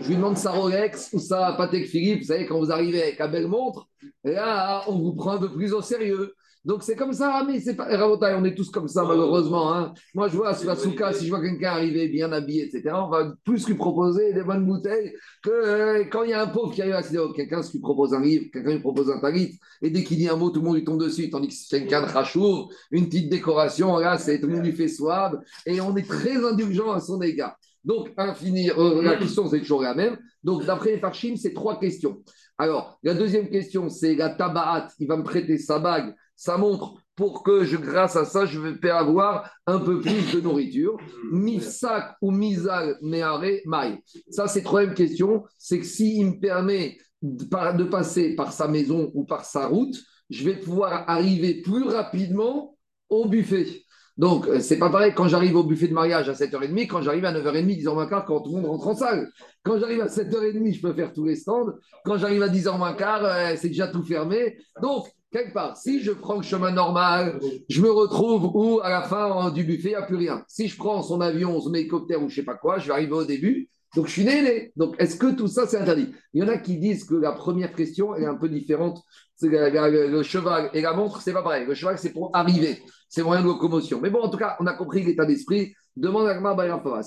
Je lui demande sa Rolex ou sa Patek Philippe. Vous savez, quand vous arrivez avec un belle montre, là, on vous prend un peu plus au sérieux. Donc c'est comme ça, mais c'est pas. on est tous comme ça, malheureusement. Hein. Moi, je vois sur la souka, si je vois quelqu'un arriver bien habillé, etc., on va plus lui proposer des bonnes bouteilles que euh, quand il y a un pauvre qui arrive à quelqu'un lui propose un livre, quelqu'un lui propose un talit, et dès qu'il dit un mot, tout le monde lui tombe dessus, tandis que c'est quelqu'un de rachour, une petite décoration, là, c'est tout le monde lui fait soif, et on est très indulgent à son égard. Donc, à finir, euh, la question, c'est toujours la même. Donc, d'après les Farchim, c'est trois questions. Alors, la deuxième question, c'est la tabaat, il va me prêter sa bague ça montre pour que je, grâce à ça, je vais avoir un peu plus de nourriture. Misak ou misal meare mai. Ça, c'est troisième question. C'est que s'il me permet de, passer par sa maison ou par sa route, je vais pouvoir arriver plus rapidement au buffet. Donc, euh, c'est pas pareil quand j'arrive au buffet de mariage à 7h30, quand j'arrive à 9h30, 10h moins quart, quand tout le monde rentre en salle. Quand j'arrive à 7h30, je peux faire tous les stands. Quand j'arrive à 10h moins quart, euh, c'est déjà tout fermé. Donc, quelque part, si je prends le chemin normal, je me retrouve où à la fin du buffet, il n'y a plus rien. Si je prends son avion, son hélicoptère ou je sais pas quoi, je vais arriver au début. Donc je suis né, Donc est-ce que tout ça c'est interdit? Il y en a qui disent que la première question est un peu différente. Le cheval et la montre, c'est pas pareil. Le cheval c'est pour arriver, c'est moyen de locomotion. Mais bon, en tout cas, on a compris l'état d'esprit. Demande à Gmar Bayafava.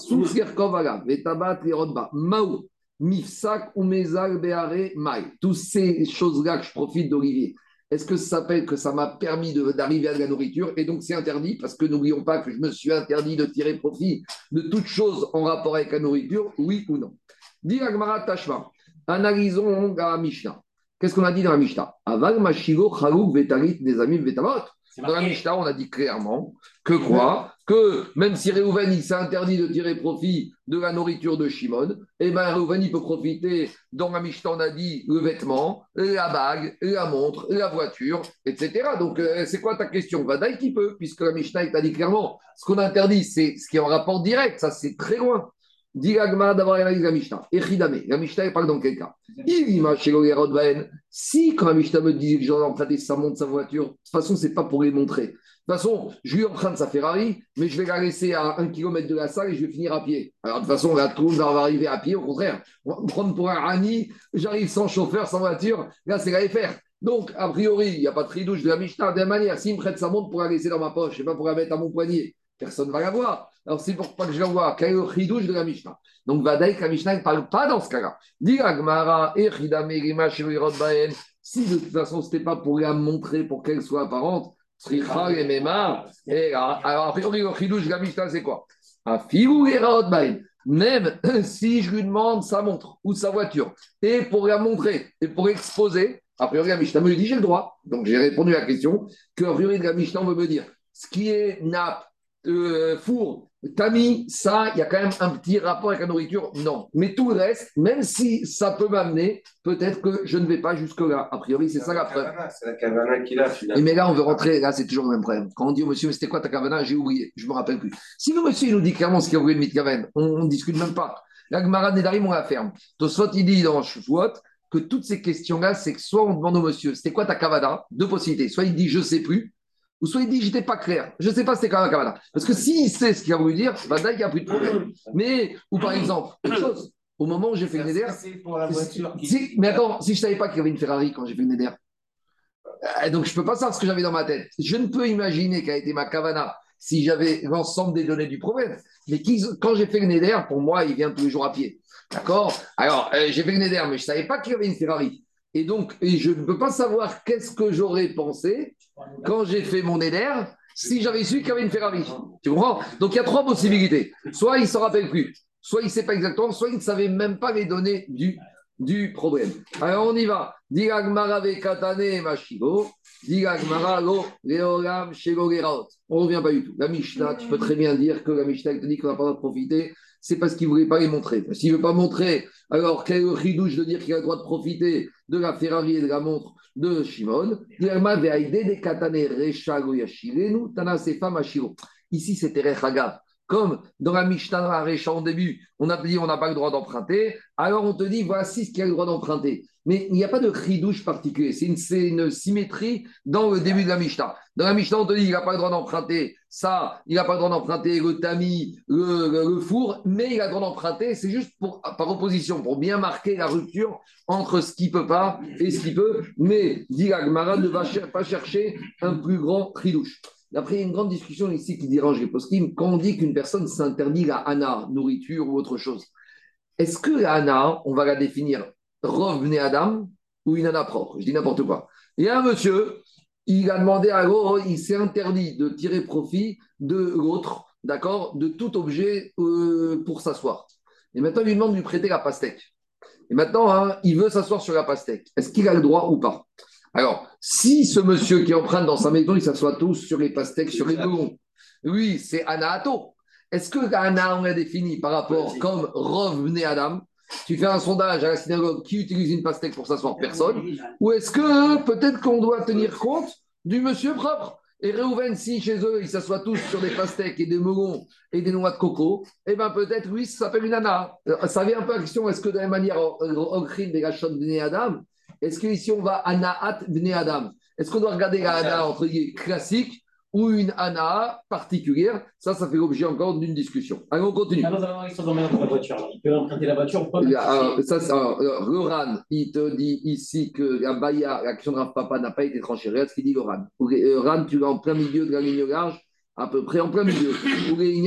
Kovala, Vetabat Lerodba, Maou, Mifsak, Umezal, Beare, Mai. Toutes ces choses-là que je profite d'Olivier. Est-ce que ça s'appelle que ça m'a permis d'arriver à la nourriture? Et donc c'est interdit parce que n'oublions pas que je me suis interdit de tirer profit de toute chose en rapport avec la nourriture, oui ou non Dit Tashma, analysons la Mishnah. Qu'est-ce qu'on a dit dans la Mishnah? Aval Mashigo Chalouk Vetarit des amis Vetamot. Dans la Mishnah, on a dit clairement que quoi? Que même si Réhouven s'est interdit de tirer profit de la nourriture de Shimon, eh bien Réhouven peut profiter, dans la Mishnah, on a dit le vêtement, la bague, la montre, la voiture, etc. Donc, euh, c'est quoi ta question? Vadaï qui peut, puisque la Mishnah t'a dit clairement, ce qu'on interdit, c'est ce qui est en rapport direct, ça c'est très loin. Dit d'avoir analysé la Mishnah. Echidame, la Mishnah, elle parle dans quel cas? Si, quand la Mishnah me dit que je dois emprunter sa montre, sa voiture, de toute façon, c'est pas pour les montrer. De toute façon, je lui emprunte sa Ferrari, mais je vais la laisser à un kilomètre de la salle et je vais finir à pied. Alors, de toute façon, tout le monde va arriver à pied, au contraire. On va me prendre pour un Rani, j'arrive sans chauffeur, sans voiture. Là, c'est la FR. Donc, a priori, il n'y a pas de tridouche de la Mishnah. De la même manière, s'il me prête sa montre pour la laisser dans ma poche et pas pour la mettre à mon poignet, personne ne va la voir. Alors, c'est pour pas que je la vois. Quel est le chidouche de la Mishnah Donc, Vadaïk, la Mishnah ne parle pas dans ce cas-là. Dis Agmara, si de toute façon, ce n'était pas pour la montrer, pour qu'elle soit apparente, Sricha et Mema, alors, a priori, le chidouche de la Mishnah, c'est quoi? Même si je lui demande sa montre ou sa voiture, et pour la montrer, et pour exposer, a priori, la Mishnah me dit j'ai le droit. Donc j'ai répondu à la question que a priori, la Mishnah veut me dire ce qui est nappe, euh, four, tamis, ça, il y a quand même un petit rapport avec la nourriture Non. Mais tout le reste, même si ça peut m'amener, peut-être que je ne vais pas jusque-là. A priori, c'est ça la preuve. C'est la cavana qu'il a, finalement. Mais là, on veut rentrer, là, c'est toujours le même problème. Quand on dit au monsieur, mais c'était quoi ta cavana? J'ai oublié, je ne me rappelle plus. Si le monsieur il nous dit clairement ce qu'il a oublié de mitkaven, on ne discute même pas. La Gemara Nedarim, on la ferme. Tosfot, il dit dans Shvuot que toutes ces questions-là, c'est que soit on demande au monsieur, c'était quoi ta cavana? Deux possibilités. Soit il dit, je ne sais plus ou soit il dit, j'étais pas clair. Je ne sais pas c'était quand même Kavana. Parce que s'il sait ce qu'il a voulu dire, bah, il n'y a plus de problème. Mais, ou par exemple, une chose, au moment où j'ai fait une Neder. Mais attends, si je ne savais pas qu'il y avait une Ferrari quand j'ai fait une Neder, euh, donc je ne peux pas savoir ce que j'avais dans ma tête. Je ne peux imaginer qu'a été ma Kavana si j'avais l'ensemble des données du problème. Mais quand j'ai fait le Neder, pour moi, il vient tous les jours à pied. D'accord? Alors, euh, j'ai fait le Neder, mais je ne savais pas qu'il y avait une Ferrari. Et donc, je ne peux pas savoir qu'est-ce que j'aurais pensé quand j'ai fait mon éder si j'avais su qu'il y avait une Ferrari. Tu comprends? Donc, il y a trois possibilités. Soit il ne s'en rappelle plus, soit il ne sait pas exactement, soit il ne savait même pas les données du, du problème. Alors, on y va. On ne revient pas du tout. La Mishnah, tu peux très bien dire que la Mishnah te dit qu'on n'a pas le droit de profiter c'est parce qu'il ne voulait pas les montrer. S'il ne veut pas montrer, alors quel ridouche de dire qu'il a le droit de profiter de la Ferrari et de la montre de Shimon Ici, c'était Rechaga. comme dans la Mishnah, Récha, au début, on a dit on n'a pas le droit d'emprunter, alors on te dit voici ce qu'il a le droit d'emprunter. Mais il n'y a pas de cri-douche particulier. C'est une, symétrie dans le début de la Mishnah. Dans la Mishnah, on te dit qu'il n'a pas le droit d'emprunter ça, il n'a pas le droit d'emprunter le tamis, le, four, mais il a le droit d'emprunter, c'est juste pour, par opposition, pour bien marquer la rupture entre ce qu'il ne peut pas et ce qu'il peut. Mais, dit ne va pas chercher un plus grand cri-douche. Après, il y a une grande discussion ici qui dérange les poskim. Quand on dit qu'une personne s'interdit la hana, nourriture ou autre chose, est-ce que la hana, on va la définir revenez Adam ou une hana propre Je dis n'importe quoi. Il y a un monsieur, il a demandé à l'autre, il s'est interdit de tirer profit de l'autre, d'accord, de tout objet euh, pour s'asseoir. Et maintenant, il lui demande de lui prêter la pastèque. Et maintenant, hein, il veut s'asseoir sur la pastèque. Est-ce qu'il a le droit ou pas? Alors, si ce monsieur qui emprunte dans sa maison, il s'assoit tous sur les pastèques, sur les melons, oui, c'est Anaato. Est-ce que Anna, on l'a défini par rapport comme revenez Adam? Tu fais un sondage à la synagogue qui utilise une pastèque pour s'asseoir? Personne. Ou est-ce que peut-être qu'on doit tenir compte du monsieur propre? Et Réhouven, si chez eux, ils s'assoient tous sur des pastèques et des melons et des noix de coco, eh bien peut-être, oui, ça s'appelle une Anna. Euh, ça vient un peu à la question, est-ce que de la même manière, au crime des gachons de Adam, est-ce qu'ici on va Anaat Bne Adam? Est-ce qu'on doit regarder la Ana entre guillemets classique ou une Ana particulière Ça, ça fait l'objet encore d'une discussion. Allez, on continue. Alors, la voiture. Il peut emprunter la voiture pas alors, ça, Le RAN, il te dit ici que la Baya, la question de Rav Papa n'a pas été tranchée. Regarde ce qu'il dit le RAN. Le RAN, tu vas en plein milieu de la ligne large, à peu près en plein milieu. Ou les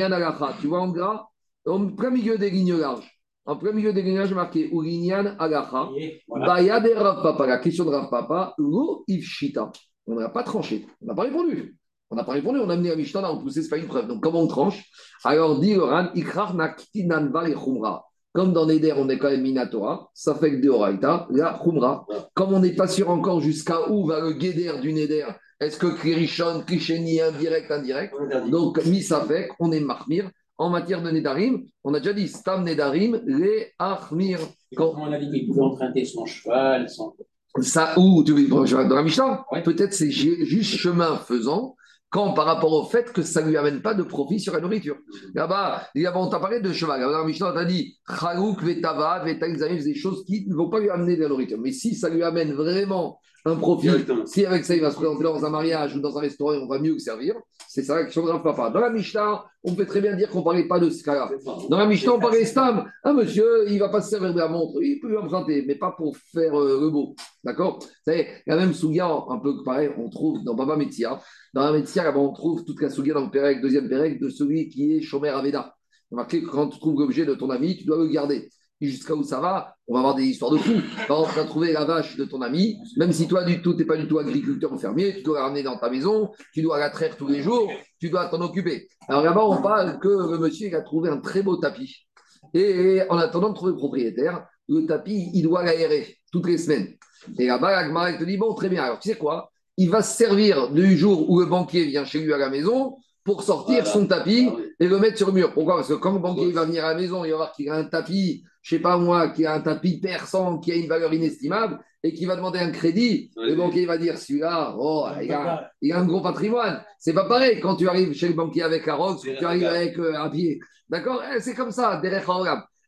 tu vois en gras, en plein milieu des lignes larges. En plein milieu des lignages marqué Urinian Agacha. Baya de Rav Papa. La question de Rav Papa, Lo Ifshita. On n'a pas tranché. On n'a pas répondu. On n'a pas répondu. On a amené la Mishnah, on a repoussé, ce n'est pas une preuve. Donc comment on tranche? Alors dit Oran, Ikrar Naktinan et Khumra. Comme dans Neder, on est quand même Minatora, ça fait que de Oraita, la Khumra. Comme on n'est pas sûr encore jusqu'à où va le Guéder du Neder, est-ce que Krishon, Krisheni, indirect, indirect? Donc, mi ça fait on est Mahmir en matière de Nedarim, on a déjà dit Stam Nedarim, les Achmir. Quand on a dit qu'il pouvait emprunter son cheval, son. Ça, ou tu veux dans la Mishnah? Peut-être c'est juste chemin faisant quand par rapport au fait que ça ne lui amène pas de profit sur la nourriture. Là-bas, on t'a parlé de cheval. La Mishnah, on t'a dit Chalouk, Vetava, Vetaïzaïm, des choses qui ne vont pas lui amener de la nourriture. Mais si ça lui amène vraiment un profit. Si avec ça, il va se présenter dans un mariage ou dans un restaurant, on va mieux que servir. C'est ça la question de Papa. Dans la Mishnah, on peut très bien dire qu'on ne parlait pas de ce cas-là. Dans la Mishnah, on parlait Stam. Un monsieur, il ne va pas se servir de la montre. Il peut emprunter, mais pas pour faire euh, le beau. D'accord? Vous savez, la même Souga, un peu pareil, on trouve dans Baba Metzia. Dans la Metzia, on trouve toute la Souga dans le Pérec, deuxième Pérec, de celui qui est Shomer Aveda. Remarquez que quand tu trouves l'objet de ton ami, tu dois le garder jusqu'à où ça va, on va avoir des histoires de fous. Par exemple, tu as trouvé la vache de ton ami, même si toi, du tout, tu n'es pas du tout agriculteur ou fermier, tu dois la ramener dans ta maison, tu dois la traire tous les jours, tu dois t'en occuper. Alors là-bas, on parle que le monsieur a trouvé un très beau tapis. Et en attendant de trouver le propriétaire, le tapis, il doit l'aérer toutes les semaines. Et là-bas, la te dit, bon, très bien, alors tu sais quoi? Il va se servir du jour où le banquier vient chez lui à la maison pour sortir son tapis ah et le mettre sur le mur. Pourquoi? Parce que quand le banquier va venir à la maison, il va voir qu'il a un tapis je sais pas moi, qui a un tapis perçant qui a une valeur inestimable et qui va demander un crédit, le banquier va dire celui-là, oh, il, a, un gros patrimoine. C'est pas pareil quand tu arrives chez le banquier avec un rox ou tu arrives avec euh, un pied. D'accord? Eh, C'est comme ça, derrière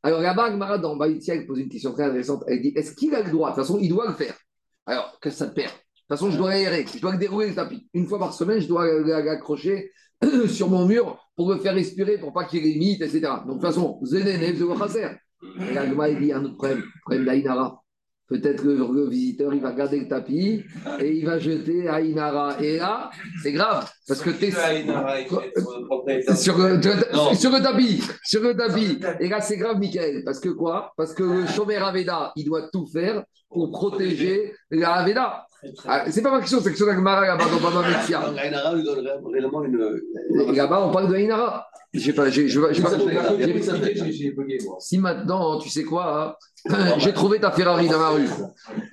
Alors la banque Marad dans pose une question très intéressante. Elle dit est-ce qu'il a le droit? De toute façon, il doit le faire. Alors, que ça te perd toute façon, je dois aérer, je dois dérouler le tapis. Une fois par semaine, je dois l'accrocher sur mon mur pour le faire respirer, pour pas qu'il limite, etc. Donc, de toute façon, Zénéné, et Agma, il dit un autre problème, problème d'Aïnara. Peut-être que le visiteur, il va garder le tapis et il va jeter Aïnara. Et là, c'est grave. Parce que tu es sur, le, sur le tapis. Sur le tapis. Et là, c'est grave, Michael. Parce que quoi? Parce que le Shomer Aveda, il doit tout faire pour protéger la Aveda. Ah, c'est pas ma question, c'est question d'Agmara là-bas dans Baba Metzia. Là-bas, on parle de Aïnara. J'ai pas, j'ai, Si maintenant, tu sais quoi, hein, j'ai trouvé ta Ferrari dans la rue.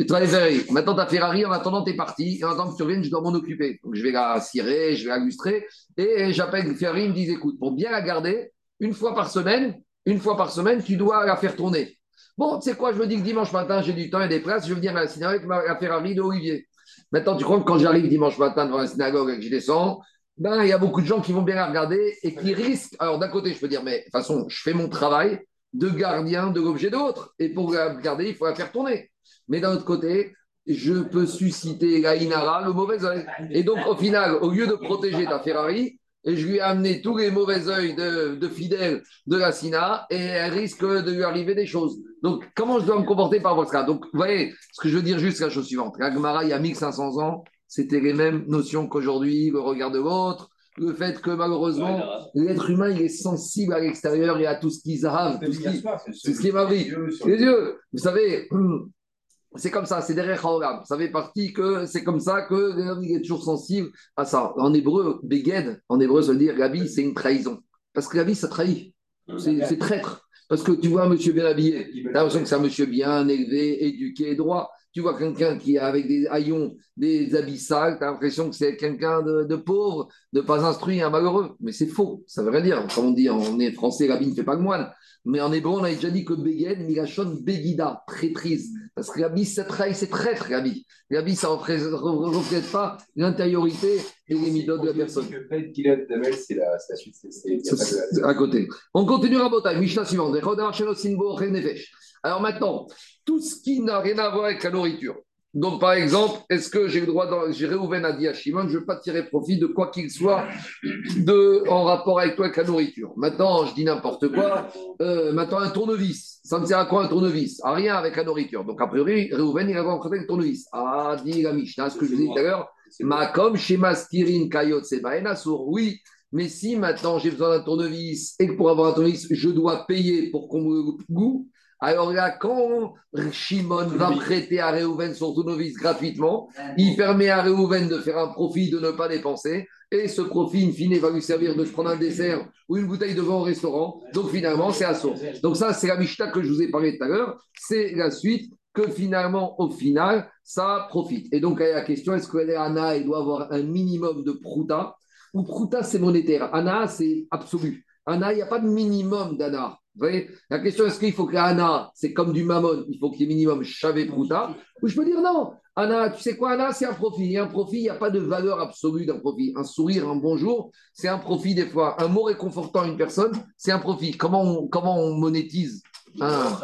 Ferrari. Maintenant, ta Ferrari, en attendant, tu es parti. Et en attendant que tu reviennes, je dois m'en occuper. Donc, je vais la cirer, je vais la lustrer. Et j'appelle Ferrari, il me dit écoute, pour bien la garder, une fois par semaine, une fois par semaine, tu dois la faire tourner. Bon, tu sais quoi, je me dis que dimanche matin, j'ai du temps et des places, je vais venir à la synagogue avec la Ferrari de Olivier. Maintenant, tu crois que quand j'arrive dimanche matin devant la synagogue et que je descends, ben, il y a beaucoup de gens qui vont bien la regarder et qui risquent. Alors, d'un côté, je peux dire, mais de toute façon, je fais mon travail de gardien de l'objet de l'autre. Et pour la garder, il faut la faire tourner. Mais d'un autre côté, je peux susciter la Inara, le mauvais œil. Et donc, au final, au lieu de protéger ta Ferrari, je lui ai amené tous les mauvais œils de, de fidèles de la Sina et elle risque de lui arriver des choses. Donc, comment je dois me comporter par rapport à ça Donc, vous voyez, ce que je veux dire juste, la chose suivante. La Gemara, il y a 1500 ans, c'était les mêmes notions qu'aujourd'hui, le regard de l'autre, le fait que malheureusement, l'être humain, il est sensible à l'extérieur et à tout ce qui zahave, tout ce qui, tout ce qui Les yeux, vous savez, c'est comme ça, c'est derrière Haolam. Ça fait partie que c'est comme ça que l'homme est toujours sensible à ça. En hébreu, Beged, en hébreu, ça veut dire la vie, c'est une trahison. Parce que la vie, ça trahit. C'est traître. Parce que tu vois monsieur bien habillé, tu as l'impression que c'est un monsieur bien élevé, éduqué, droit. Tu vois quelqu'un qui a avec des haillons, des habits sales, tu as l'impression que c'est quelqu'un de, pauvre, de pas instruit, un malheureux. Mais c'est faux, ça veut rien dire. Comme on dit, on est français, la vie ne fait pas que moine. Mais en hébreu, on a déjà dit que Beged, Migashon, Begida, traîtrise. Parce que Gabi, c'est c'est traître, Gabi. Gabi, ça ne reflète pas l'intériorité et les midot de la personne. Le qu'il a c'est la, suite. C'est à côté. On continue à Botaï, Mishnah suivante. Alors maintenant, tout ce qui n'a rien à voir avec la nourriture. Donc, par exemple, est-ce que j'ai le droit, j'ai réouvert à dire je ne veux pas tirer profit de quoi qu'il soit de, en rapport avec toi, avec la nourriture. Maintenant, je dis n'importe quoi. Euh, maintenant, un tournevis. Ça me sert à quoi un tournevis? À rien avec la nourriture. Donc, a priori, Réhouven, il va avoir un tournevis. Ah, dit la Mishnah, ce que je disais tout à l'heure. Ma comme chez Maskirin Kayot Sebaenasour. Oui, mais si maintenant j'ai besoin d'un tournevis et que pour avoir un tournevis, je dois payer pour qu'on me goûte, alors là, quand Shimon va prêter à Réhouven son tournevis gratuitement, il permet à Réhouven de faire un profit, de ne pas dépenser. Et ce profit, in fine, va lui servir de prendre un dessert ou une bouteille de vin au restaurant. Donc finalement, c'est à source. Donc ça, c'est la Mishnah que je vous ai parlé tout à l'heure. C'est la suite que finalement, au final, ça profite. Et donc, la question, est-ce que Anna, il doit avoir un minimum de prouta? Ou prouta, c'est monétaire. Anna, c'est absolu. Anna, il n'y a pas de minimum d'Anna. Vous voyez La question, est-ce qu'il faut que Anna, c'est comme du mammon, il faut qu'il y ait minimum chavé prouta Ou je peux dire non. Anna, tu sais quoi, Anna, c'est un profit. un profit, il n'y a pas de valeur absolue d'un profit. Un sourire, un bonjour, c'est un profit des fois. Un mot réconfortant à une personne, c'est un profit. Comment on, comment on monétise un...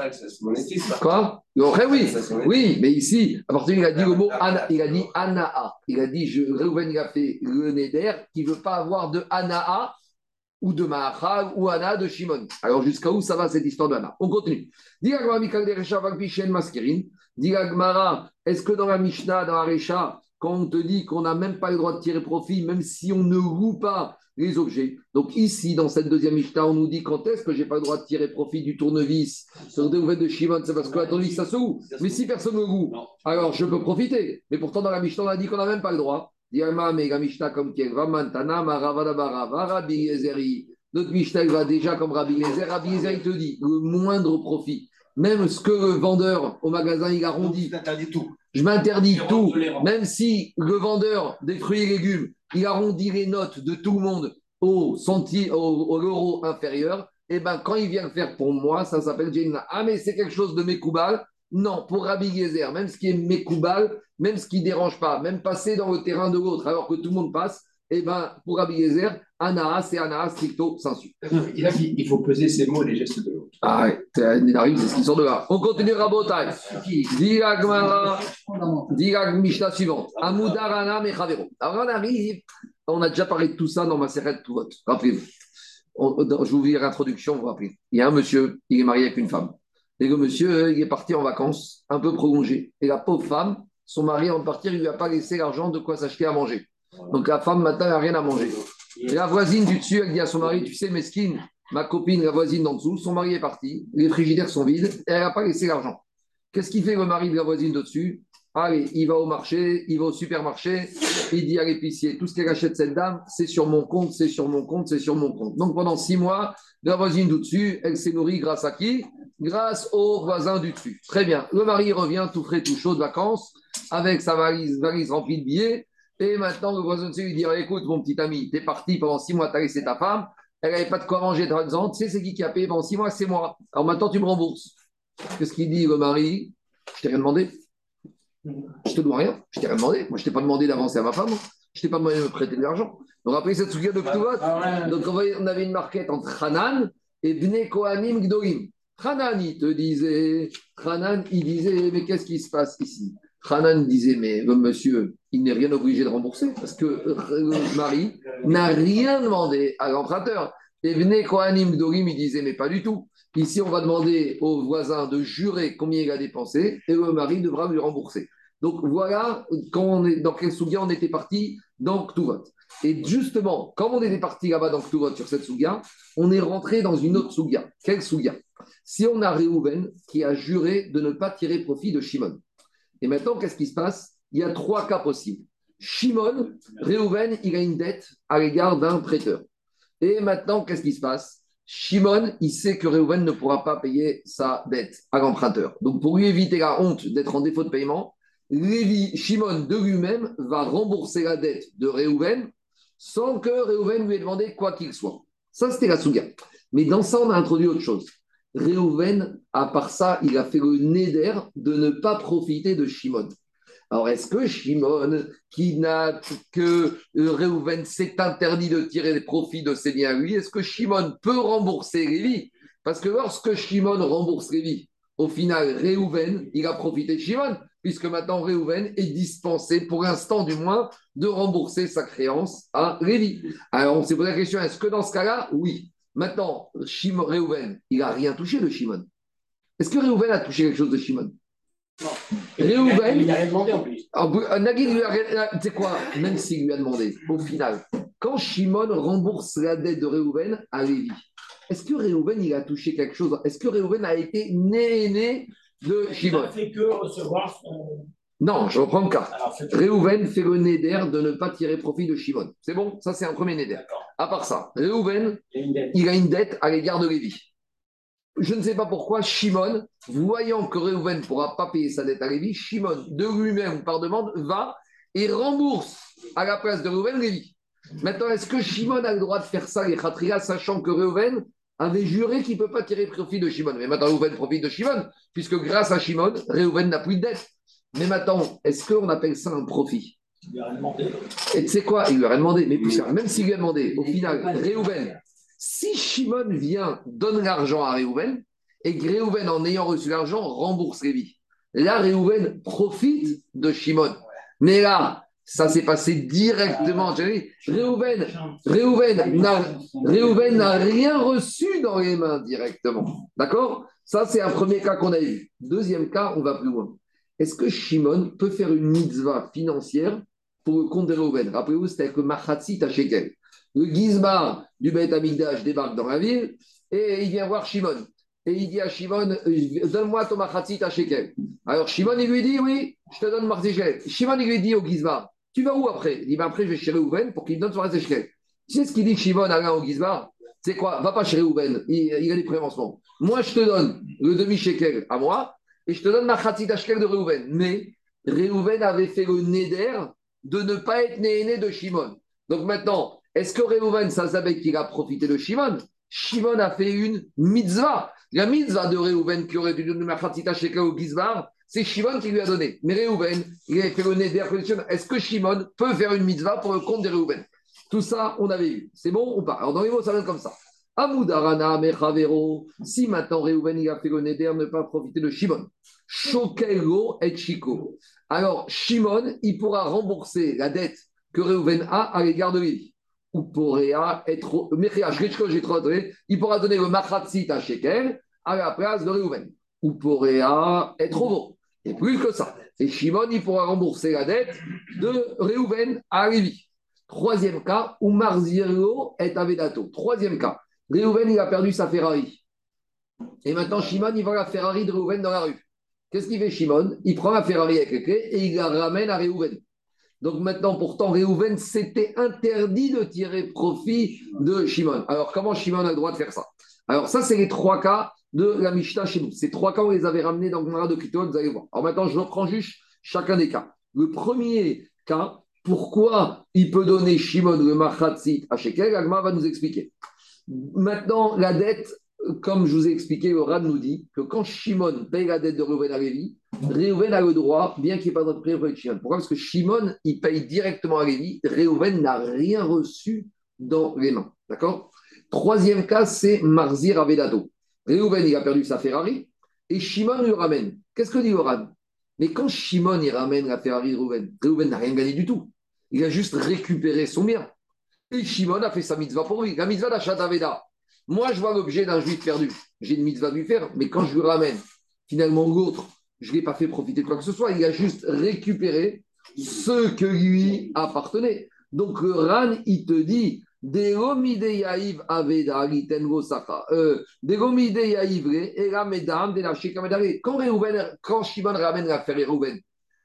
Quoi? Oui, oui, mais ici, à partir il a dit le mot Anna, il a dit Anaa. Il a dit, je, Reuven, il a fait le Neder qui ne veut pas avoir de Anaa ou de Mahachal ou Anna de Shimon. Alors jusqu'à où ça va cette histoire d'Anna On continue. est-ce que dans la Mishnah, dans la Recha, quand on te dit qu'on n'a même pas le droit de tirer profit, même si on ne loue pas les objets? Donc ici, dans cette deuxième Mishnah, on nous dit quand est-ce que j'ai pas le droit de tirer profit du tournevis? Sur des de Shimon, c'est parce que la tournevis, ça se. Mais si personne ne loue, alors je peux profiter. Mais pourtant, dans la Mishnah, on a dit qu'on n'a même pas le droit. Notre Mishnah va déjà comme Rabbi Lezer. Rabbi Lezer, il te dit le moindre profit, même ce que le vendeur au magasin il arrondit. tout. Je m'interdis tout, même si le vendeur des fruits et légumes il arrondit les notes de tout le monde au, centi, au, euro inférieur. Et eh ben quand il vient faire pour moi, ça s'appelle Jenna. Ah, mais c'est quelque chose de mécoubal. Non, pour Rabbi Gezer, même ce qui est mécoubal, même ce qui ne dérange pas, même passer dans le terrain de l'autre alors que tout le monde passe, eh ben, pour Rabbi Gezer, Anaa, c'est Anaa stricto sensu. Il a dit il faut peser ses mots et les gestes de l'autre. Ah ouais, c'est ce qu'ils sont de là. On continue Rabotai. Dirag Mishnah suivante. Amoudarana Mechavero. Alors on arrive, on a déjà parlé de tout ça dans ma série de tout Rappelez-vous. Je vous ouvrir l'introduction, vous vous rappelez. Il y a un monsieur, il est marié avec une femme. Et le monsieur, il est parti en vacances, un peu prolongé. Et la pauvre femme, son mari, avant de partir, il lui a pas laissé l'argent de quoi s'acheter à manger. Donc la femme, maintenant, n'a rien à manger. Et la voisine du dessus, elle dit à son mari, tu sais, mesquine, ma copine, la voisine d'en dessous, son mari est parti, les frigidaires sont vides, et elle n'a pas laissé l'argent. Qu'est-ce qu'il fait le mari de la voisine de dessus? Allez, il va au marché, il va au supermarché, il dit à l'épicier, tout ce qu'elle achète cette dame, c'est sur mon compte, c'est sur mon compte, c'est sur mon compte. Donc pendant six mois, la voisine du dessus, elle s'est nourrie grâce à qui? Grâce au voisin du dessus. Très bien. Le mari revient tout frais, tout chaud de vacances, avec sa valise, valise remplie de billets. Et maintenant, le voisin du dessus lui dit Écoute, mon petit ami, t'es parti pendant six mois, t'as laissé ta femme, elle n'avait pas de quoi manger dans disant Tu sais, c'est qui qui a payé pendant six mois C'est moi. Alors maintenant, tu me rembourses. Qu'est-ce qu'il dit, le mari? Je t'ai rien demandé. Je te dois rien. Je t'ai rien demandé. Moi, je t'ai pas demandé d'avancer à ma femme. Je t'ai pas moyen de me prêter de l'argent. Donc après cette souga de Ktuvot, ah donc on avait une marquette entre Hanan et Bne Kohanim Gdorim. Hanan, il te disait, Hanan, il disait, mais qu'est-ce qui se passe ici? Hanan disait, mais monsieur, il n'est rien obligé de rembourser parce que euh, Marie n'a rien demandé à l'emprunteur. Et Bne Kohanim Gdorim, il disait, mais pas du tout. Ici, on va demander au voisin de jurer combien il a dépensé et le mari devra lui rembourser. Donc voilà quand on est, dans quel souga on était parti dans Ktuvot. Et justement, comme on était parti là-bas dans Ktuvot sur cette souga, on est rentré dans une autre souga. Quelle souga Si on a Réhouven qui a juré de ne pas tirer profit de Shimon. Et maintenant, qu'est-ce qui se passe? Il y a trois cas possibles. Shimon, Réhouven, il a une dette à l'égard d'un prêteur. Et maintenant, qu'est-ce qui se passe? Shimon, il sait que Réhouven ne pourra pas payer sa dette à l'emprunteur. Donc, pour lui éviter la honte d'être en défaut de paiement, Shimon de lui-même va rembourser la dette de Réhouven sans que Réhouven lui ait demandé quoi qu'il soit. Ça, c'était la Souga. Mais dans ça, on a introduit autre chose. Réhouven, à part ça, il a fait le néder de ne pas profiter de Shimon. Alors, est-ce que Shimon, qui n'a que euh, Réhouven s'est interdit de tirer des profits de ses liens à lui, est-ce que Shimon peut rembourser Lévi? Parce que lorsque Shimon rembourse Lévi, au final, Réhouven, il a profité de Shimon, puisque maintenant Réhouven est dispensé, pour l'instant du moins, de rembourser sa créance à Lévi. Alors, on s'est posé la question est-ce que dans ce cas-là, oui? Maintenant, Shimon, Réhouven, il n'a rien touché de Shimon. Est-ce que Réhouven a touché quelque chose de Shimon? Réhouven. Il n'a rien demandé en plus. Euh, Nagui lui a rien. Tu sais quoi? Même s'il lui a demandé, au final, quand Shimon rembourse la dette de Réhouven à Lévi, est-ce que Réhouven il a touché quelque chose? Est-ce que Réhouven a été né, de Shimon Il n'a fait que recevoir son. Non, je reprends le cas. Réhouven fait le néder de ne pas tirer profit de Shimon. C'est bon? Ça, c'est un premier néder. À part ça, Réhouven, il a une dette à l'égard de Lévi je ne sais pas pourquoi, Shimon, voyant que Reuven ne pourra pas payer sa dette à Lévi, Shimon, de lui-même, par demande, va et rembourse à la place de Reuven Lévi. Maintenant, est-ce que Shimon a le droit de faire ça, les Khatria, sachant que Reuven avait juré qu'il ne peut pas tirer profit de Shimon? Mais maintenant, Reuven profite de Shimon, puisque grâce à Shimon, Reuven n'a plus de dette. Mais maintenant, est-ce qu'on appelle ça un profit? Il lui a demandé. Et tu sais quoi? Il lui a demandé. Mais même s'il lui a demandé, au final, Reuven, si Shimon vient, donne l'argent à Réhouven, et que Réhouven, en ayant reçu l'argent, rembourse Révi. Là, Réhouven profite de Shimon. Mais là, ça s'est passé directement. Réhouven, Réhouven n'a rien reçu dans les mains directement. D'accord? Ça, c'est un premier cas qu'on a eu. Deuxième cas, on va plus loin. Est-ce que Shimon peut faire une mitzvah financière pour le compte de Réhouven Rappelez-vous, c'était avec le Machatzit à Shekel le Gizbar du Beth Amigdash débarque dans la ville et il vient voir Shimon. Et il dit à Shimon, donne-moi ton machatzit à Shekel. Alors Shimon, il lui dit, oui, je te donne Shekel. Shimon, il lui dit au Gizbar, tu vas où après? Il dit, ben après, je vais chez Reuven pour qu'il me donne son Shekel. Tu sais ce qu'il dit Shimon à au Gizbar C'est quoi? Va pas chez Reuven, il, il, a des préventions. Moi, je te donne le demi-shekel à moi et je te donne ma à Shekel de Reuven. Mais Reuven avait fait le neder de ne pas être né de Shimon. Donc maintenant, est-ce que Réhouven, ça savait qu'il a profité de Shimon? Shimon a fait une mitzvah. La mitzvah de Réhouven qui aurait dû donner ma chez Sheka au Gizbar, c'est Shimon qui lui a donné. Mais Réhouven, il a fait le nez Est-ce que Shimon peut faire une mitzvah pour le compte de Réhouven Tout ça, on avait vu. C'est bon ou pas? Alors dans les mots, ça vient comme ça. Amoudarana Mechavero, si maintenant Réhouven il a fait le neder, ne pas profiter de Shimon. Shokelo et Chico. Alors Shimon, il pourra rembourser la dette que Réhouven a à l'égard de lui ou pourrait être il pourra donner le machatzit à Shekel à la place de Réhouven. Ou pourrait être au Et plus que ça. Et Shimon, il pourra rembourser la dette de Réhouven à Lévi. Troisième cas, ou Marziro est Avedato. Troisième cas, Réhouven, il a perdu sa Ferrari. Et maintenant, Shimon, il voit la Ferrari de Réhouven dans la rue. Qu'est-ce qu'il fait, Shimon? Il prend la Ferrari avec les et il la ramène à Réhouven. Donc maintenant, pourtant, Réhouven s'était interdit de tirer profit de Shimon. Alors, comment Shimon a le droit de faire ça? Alors, ça, c'est les trois cas de la Mishnah chez nous. Ces trois cas, on les avait ramenés dans le Mara de Kito, vous allez voir. Alors maintenant, je reprends juste chacun des cas. Le premier cas, pourquoi il peut donner Shimon le Machatzit à Shekel, Agma va nous expliquer. Maintenant, la dette, comme je vous ai expliqué, le nous dit que quand Shimon paye la dette de Reuven à Lévi, Réhouven a le droit, bien qu'il n'y ait pas de prière de. Pourquoi? Parce que Shimon, il paye directement à Lévi. Réhouven n'a rien reçu dans les mains. D'accord? Troisième cas, c'est Marzir Avedato. Réhouven, il a perdu sa Ferrari et Shimon lui ramène. Qu'est-ce que dit Oran Mais quand Shimon, il ramène la Ferrari de Réhouven, Réhouven n'a rien gagné du tout. Il a juste récupéré son bien. Et Shimon a fait sa mitzvah pour lui. La mitzvah d'Achat Aveda. Moi, je vois l'objet d'un juif perdu. J'ai une mitzvah à lui faire, mais quand je lui ramène finalement l'autre, je ne l'ai pas fait profiter de quoi que ce soit. Il a juste récupéré ce que lui appartenait. Donc, Ran, il te dit. Euh, Quand Reuven, quand Shimon ramène la faire Reuven,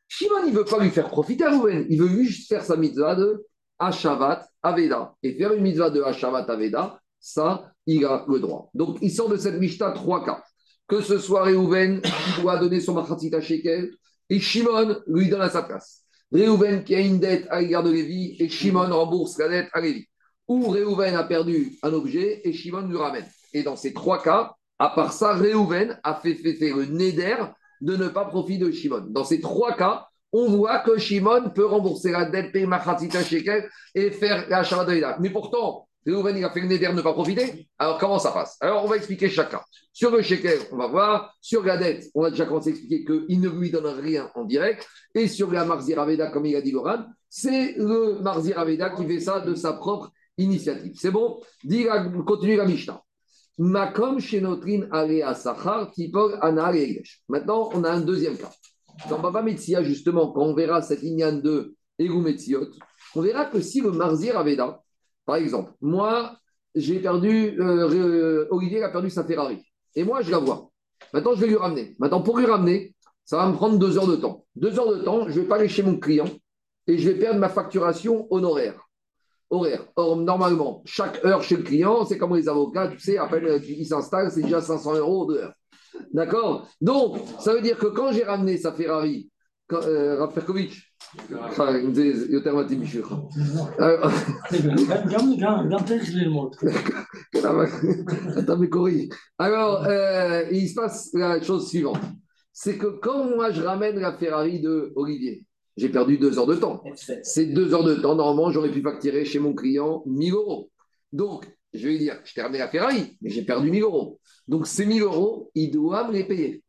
Shimon, il ne veut pas lui faire profiter à. Il veut juste faire sa mitzvah de Hashavat Aveda. Et faire une mitzvah de Hashavat Aveda, ça, il a le droit. Donc, il sort de cette Mishnah trois cas. Que ce soit Reuven qui doit donner son Machatzita Shekel, et Shimon lui donne à sa place. Reuven qui a une dette à l'égard de Lévi, et Shimon rembourse la dette à Lévi où Réhouven a perdu un objet et Shimon lui ramène. Et dans ces trois cas, à part ça, Réhouven a fait, faire le néder de ne pas profiter de Shimon. Dans ces trois cas, on voit que Shimon peut rembourser la dette, payer Machatzita Shekel et faire la Shabbat Mais pourtant, Réhouven, il a fait le néder de ne pas profiter. Alors, comment ça passe? Alors, on va expliquer chacun. Sur le Shekel, on va voir. Sur la dette, on a déjà commencé à expliquer qu'il ne lui donne rien en direct. Et sur la Marzir Aveda, comme il a dit Loran, c'est le Marzir Aveda qui fait ça de sa propre initiative. C'est bon? Continue la Mishnah. Makom shenotrin ana Maintenant, on a un deuxième cas. Dans Baba Metsia, justement, quand on verra cette ligne de Egu Metziot, on verra que si le Marzir Aveda, par exemple, moi, j'ai perdu, euh, Olivier a perdu sa Ferrari, et moi, je la vois. Maintenant, je vais lui ramener. Maintenant, pour lui ramener, ça va me prendre deux heures de temps. Deux heures de temps, je ne vais pas aller chez mon client et je vais perdre ma facturation honoraire horaire. Or, normalement, chaque heure chez le client, c'est comme les avocats, tu sais, après, euh, ils s'installent, c'est déjà 500 euros de heure. D'accord? Donc, ça veut dire que quand j'ai ramené sa Ferrari, quand, euh, enfin, il me disait, il Alors, euh, il se passe la chose suivante. C'est que quand moi je ramène la Ferrari de Olivier, j'ai perdu deux heures de temps. Ces deux heures de temps, normalement, j'aurais pu facturer chez mon client 1000 euros. Donc, je vais lui dire, je t'ai ramené la Ferrari, mais j'ai perdu 1000 euros. Donc, ces 1000 euros, il doit me les payer.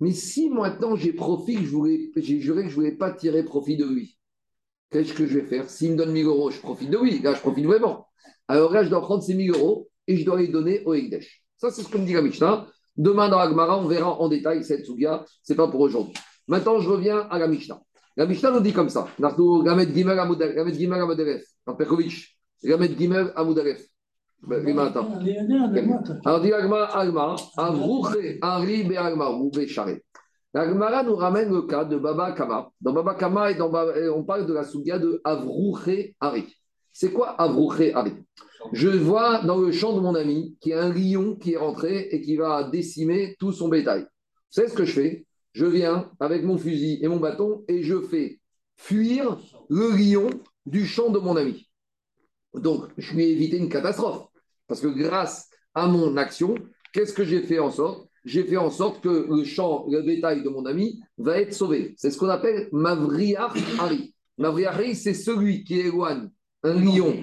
Mais si maintenant j'ai profit, j'ai juré que je ne voulais pas tirer profit de lui, qu'est-ce que je vais faire? S'il me donne 1000 euros, je profite de lui. Là, je profite vraiment. Alors là, je dois prendre ces 1000 euros et je dois les donner au Ekdesh. Ça, c'est ce que me dit la Mishnah. Demain, dans Agmara, on verra en détail cette Sugia. Ce n'est pas pour aujourd'hui. Maintenant, je reviens à la Mishnah. La Mishnah nous dit comme ça. Gamed Gimel Amoudalef. Perkovitch. Gamed Gimel Amoudalef. Alors, dit Agma, Henri, Be Agma, ou Be Charé. L'Agmara nous ramène le cas de Baba Kama. Dans Baba Kama, et dans on parle de la souga de Avrouche Hari. C'est quoi Avrouche Hari Je vois dans le champ de mon ami qu'il y a un lion qui est rentré et qui va décimer tout son bétail. Vous savez ce que je fais? Je viens avec mon fusil et mon bâton et je fais fuir le lion du champ de mon ami. Donc, je lui ai évité une catastrophe. Parce que grâce à mon action, qu'est-ce que j'ai fait en sorte? J'ai fait en sorte que le champ, le bétail de mon ami va être sauvé. C'est ce qu'on appelle Mavriar Hari. Mavriar Hari, c'est celui qui éloigne un lion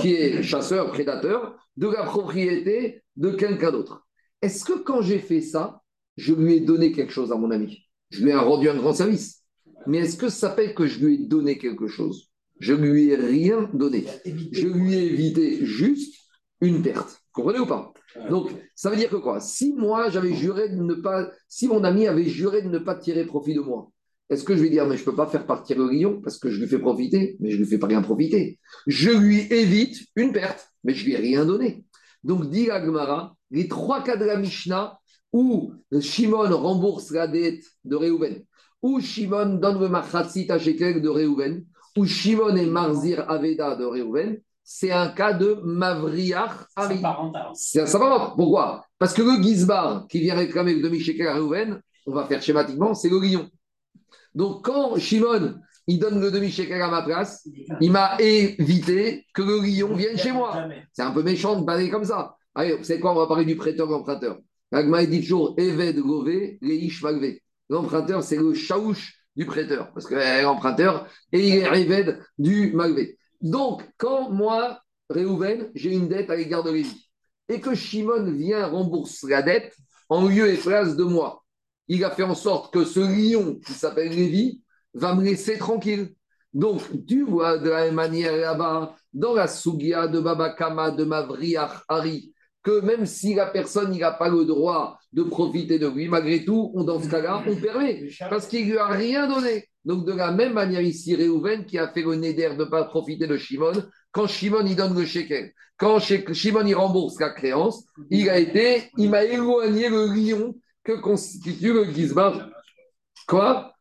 qui est chasseur, prédateur, de la propriété de quelqu'un d'autre. Est-ce que quand j'ai fait ça, je lui ai donné quelque chose à mon ami? Je lui ai rendu un grand service. Mais est-ce que ça s'appelle que je lui ai donné quelque chose? Je lui ai rien donné. Je lui ai évité juste une perte. Vous comprenez ou pas? Donc, ça veut dire que quoi? Si moi, j'avais juré de ne pas. Si mon ami avait juré de ne pas tirer profit de moi, est-ce que je vais dire, mais je ne peux pas faire partir le lion parce que je lui fais profiter, mais je ne lui fais pas rien profiter? Je lui évite une perte, mais je lui ai rien donné. Donc, dit Agmara, les trois cas de la Mishnah où Shimon rembourse la dette de Réhouven, ou Shimon donne le machatzit à Shekel de Réhouven, ou Shimon et Marzir Aveda de Réhouven, c'est un cas de Mavriach Ari. C'est ça va Pourquoi? Parce que le Gizbar qui vient réclamer le demi-shekel à Réhouven, on va faire schématiquement, c'est le lion. Donc quand Shimon il donne le demi-shekel à ma place, il m'a évité que le lion vienne chez moi. C'est un peu méchant de parler comme ça. Allez, c'est quoi On va parler du prêteur-emprunteur. L'agma dit toujours Eved Gové, Leish L'emprunteur, c'est le chaouche du prêteur, parce que l'emprunteur, et il est révède du malvé. Donc, quand moi, Réhouven, j'ai une dette à l'égard de Lévi, et que Shimon vient rembourser la dette en lieu et place de moi, il a fait en sorte que ce lion qui s'appelle Lévi va me laisser tranquille. Donc, tu vois de la même manière là-bas, dans la Sugia de Babakama, de Mavriach Hari, que même si la personne n'a pas le droit de profiter de lui, malgré tout, on, dans ce cas-là, on permet, parce qu'il ne lui a rien donné. Donc, de la même manière ici, Réhouven qui a fait le néder de ne pas profiter de Shimon, quand Shimon il donne le shekel, quand Shimon il rembourse la créance, il a été, il m'a éloigné le lion que constitue le Gizbar. Quoi?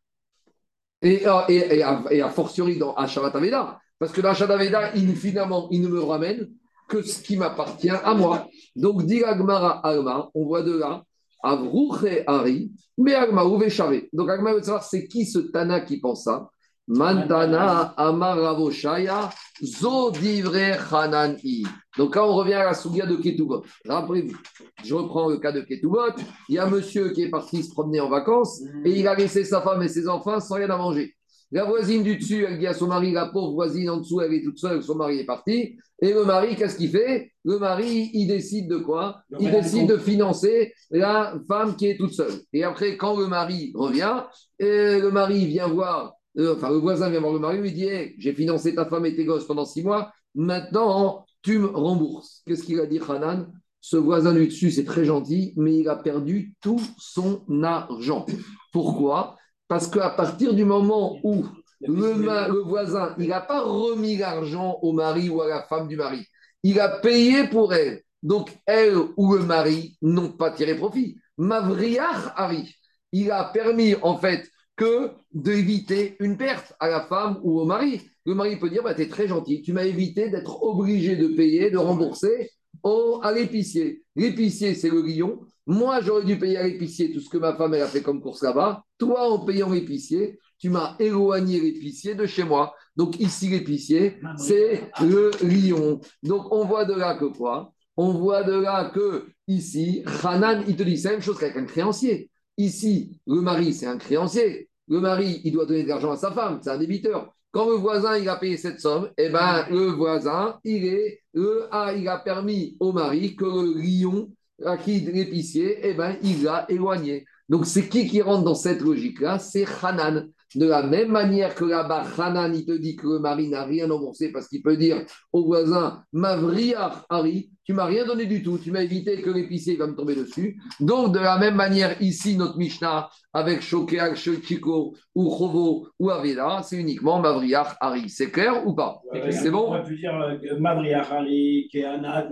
Et, et, et, a, fortiori dans Asharat Aveda, parce que dans Asharat Aveda, il, finalement, il ne me ramène que ce qui m'appartient à moi. Donc, dit Agmara Alma, on voit de là, Avrouche Hari, mais Agma Charé. Donc, Agma veut savoir c'est qui ce Tana qui pense ça? Mantana Amaravoshaya Zodivre Hanani. Donc là, on revient à la souga de Ketubot. Rappelez-vous, je reprends le cas de Ketubot. Il y a un monsieur qui est parti se promener en vacances et il a laissé sa femme et ses enfants sans rien à manger. La voisine du dessus, elle dit à son mari, la pauvre voisine en dessous, elle est toute seule, son mari est parti. Et le mari, qu'est-ce qu'il fait? Le mari, il décide de quoi? Il décide de financer la femme qui est toute seule. Et après, quand le mari revient, et le mari vient voir, euh, enfin le voisin vient voir le mari, lui dit J'ai financé ta femme et tes gosses pendant six mois, maintenant tu me rembourses. Qu'est-ce qu'il a dit Hanan? Ce voisin du dessus, c'est très gentil, mais il a perdu tout son argent. Pourquoi? Parce qu'à partir du moment où le, voisin, il n'a pas remis l'argent au mari ou à la femme du mari, il a payé pour elle. Donc, elle ou le mari n'ont pas tiré profit. Mavriach Harry, il a permis en fait que d'éviter une perte à la femme ou au mari. Le mari peut dire bah, Tu es très gentil, tu m'as évité d'être obligé de payer, de rembourser au, à l'épicier. L'épicier, c'est le lion. Moi, j'aurais dû payer à l'épicier tout ce que ma femme elle a fait comme course là-bas. Toi, en payant l'épicier, tu m'as éloigné l'épicier de chez moi. Donc ici, l'épicier, c'est le lion. Donc on voit de là que quoi? On voit de là que ici, Hanan, il te dit c'est la même chose qu'avec un créancier. Ici, le mari, c'est un créancier. Le mari, il doit donner de l'argent à sa femme, c'est un débiteur. Quand le voisin il a payé cette somme, eh ben, le voisin, il, est, le, il a permis au mari que le lion à qui l'épicier, eh ben, il l'a éloigné. Donc, c'est qui qui rentre dans cette logique-là? C'est Hanan. De la même manière que là-bas, Hanan, il te dit que le mari n'a rien remboursé parce qu'il peut dire au voisin Mavriar Harry, tu m'as rien donné du tout, tu m'as évité que l'épicier va me tomber dessus. Donc, de la même manière, ici, notre Mishnah, avec Shokeal, Chico, ou Chovo, ou Aveda, c'est uniquement Mavriar Harry. C'est clair ou pas? C'est bon? On peut dire euh, Mavriar Harry, qui est Anad,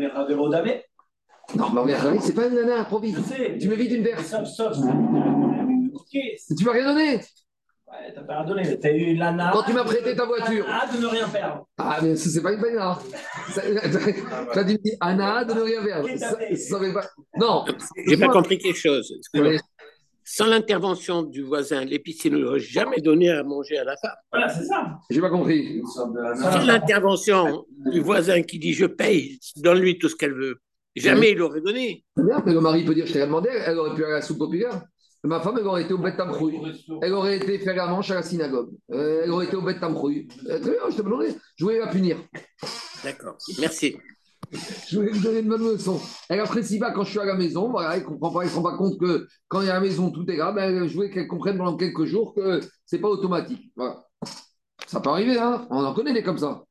mais non, mais Harry, c'est pas une nana improvise. Tu m'évites une verse. Sauf, sauf, Tu m'as rien donné. Ouais, t'as pas rien donné. T'as eu l'ana. Quand tu m'as prêté ta voiture. Anna de ne rien perdre. Ah, mais c'est pas une nana. Tu as dit Anna de ne rien perdre. Ça, pas... Non. J'ai pas compris quelque chose. Sans l'intervention du voisin, l'épicier ne l'aurait jamais donné à manger à la femme. Voilà, c'est ça. J'ai pas compris. Sans l'intervention du voisin qui dit je paye, donne-lui tout ce qu'elle veut. Jamais il l'aurait donné. bien, mais le mari peut dire Je t'ai demandé, elle aurait pu aller à la soupe populaire. Ma femme, elle aurait été au Beth Tamchouille. Elle aurait été faire la manche à la synagogue. Euh, elle aurait été au Beth Tamchouille. Euh, très bien, je te demandé. Je voulais la punir. D'accord, merci. Je voulais lui donner une bonne leçon. Elle apprécie pas quand je suis à la maison. Voilà, elle ne comprend pas, elle se rend pas compte que quand il y a la maison, tout est grave. Ben, je voulais qu'elle comprenne pendant quelques jours que c'est pas automatique. Voilà. Ça peut arriver, hein On en connaît des comme ça.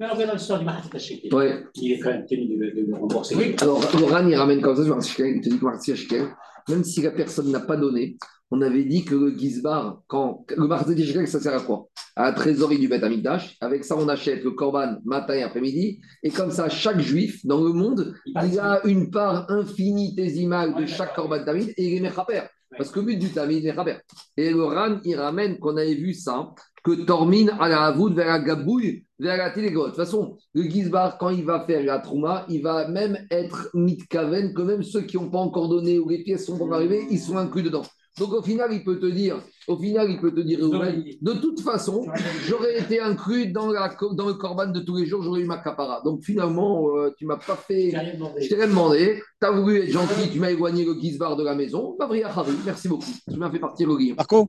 Mais on revient dans l'histoire du Shekel. Ouais. Il est quand même tenu de, de, de rembourser. Oui. Alors, Laurent, il ramène comme ça il te dit que même si la personne n'a pas donné, on avait dit que le Gizbar, quand le Shekel, ça sert à quoi? À la trésorerie du Beth Amikdash. Avec ça, on achète le Korban matin et après-midi. Et comme ça, chaque juif dans le monde, il a une part infinitésimale de chaque Korban Tamid et il est Mechaper. Parce que le but du Tamid est Mechaper. Et le Ran, il ramène qu'on avait vu ça que Tormine à la Havoud vers la Gabouille. De toute façon, le Gizbar, quand il va faire la Trouma, il va même être mitkaven, que même ceux qui n'ont pas encore donné ou les pièces sont pas arrivées, ils sont inclus dedans. Donc au final, il peut te dire, au final, il peut te dire, de toute façon, j'aurais été inclus dans, la, dans le corban de tous les jours, j'aurais eu ma capara. Donc finalement, euh, tu m'as pas fait. Je t'ai rien demandé. Tu as voulu être gentil, tu m'as éloigné le Gizbar de la maison. Merci beaucoup. Tu m'as fait partir au guillon. Marco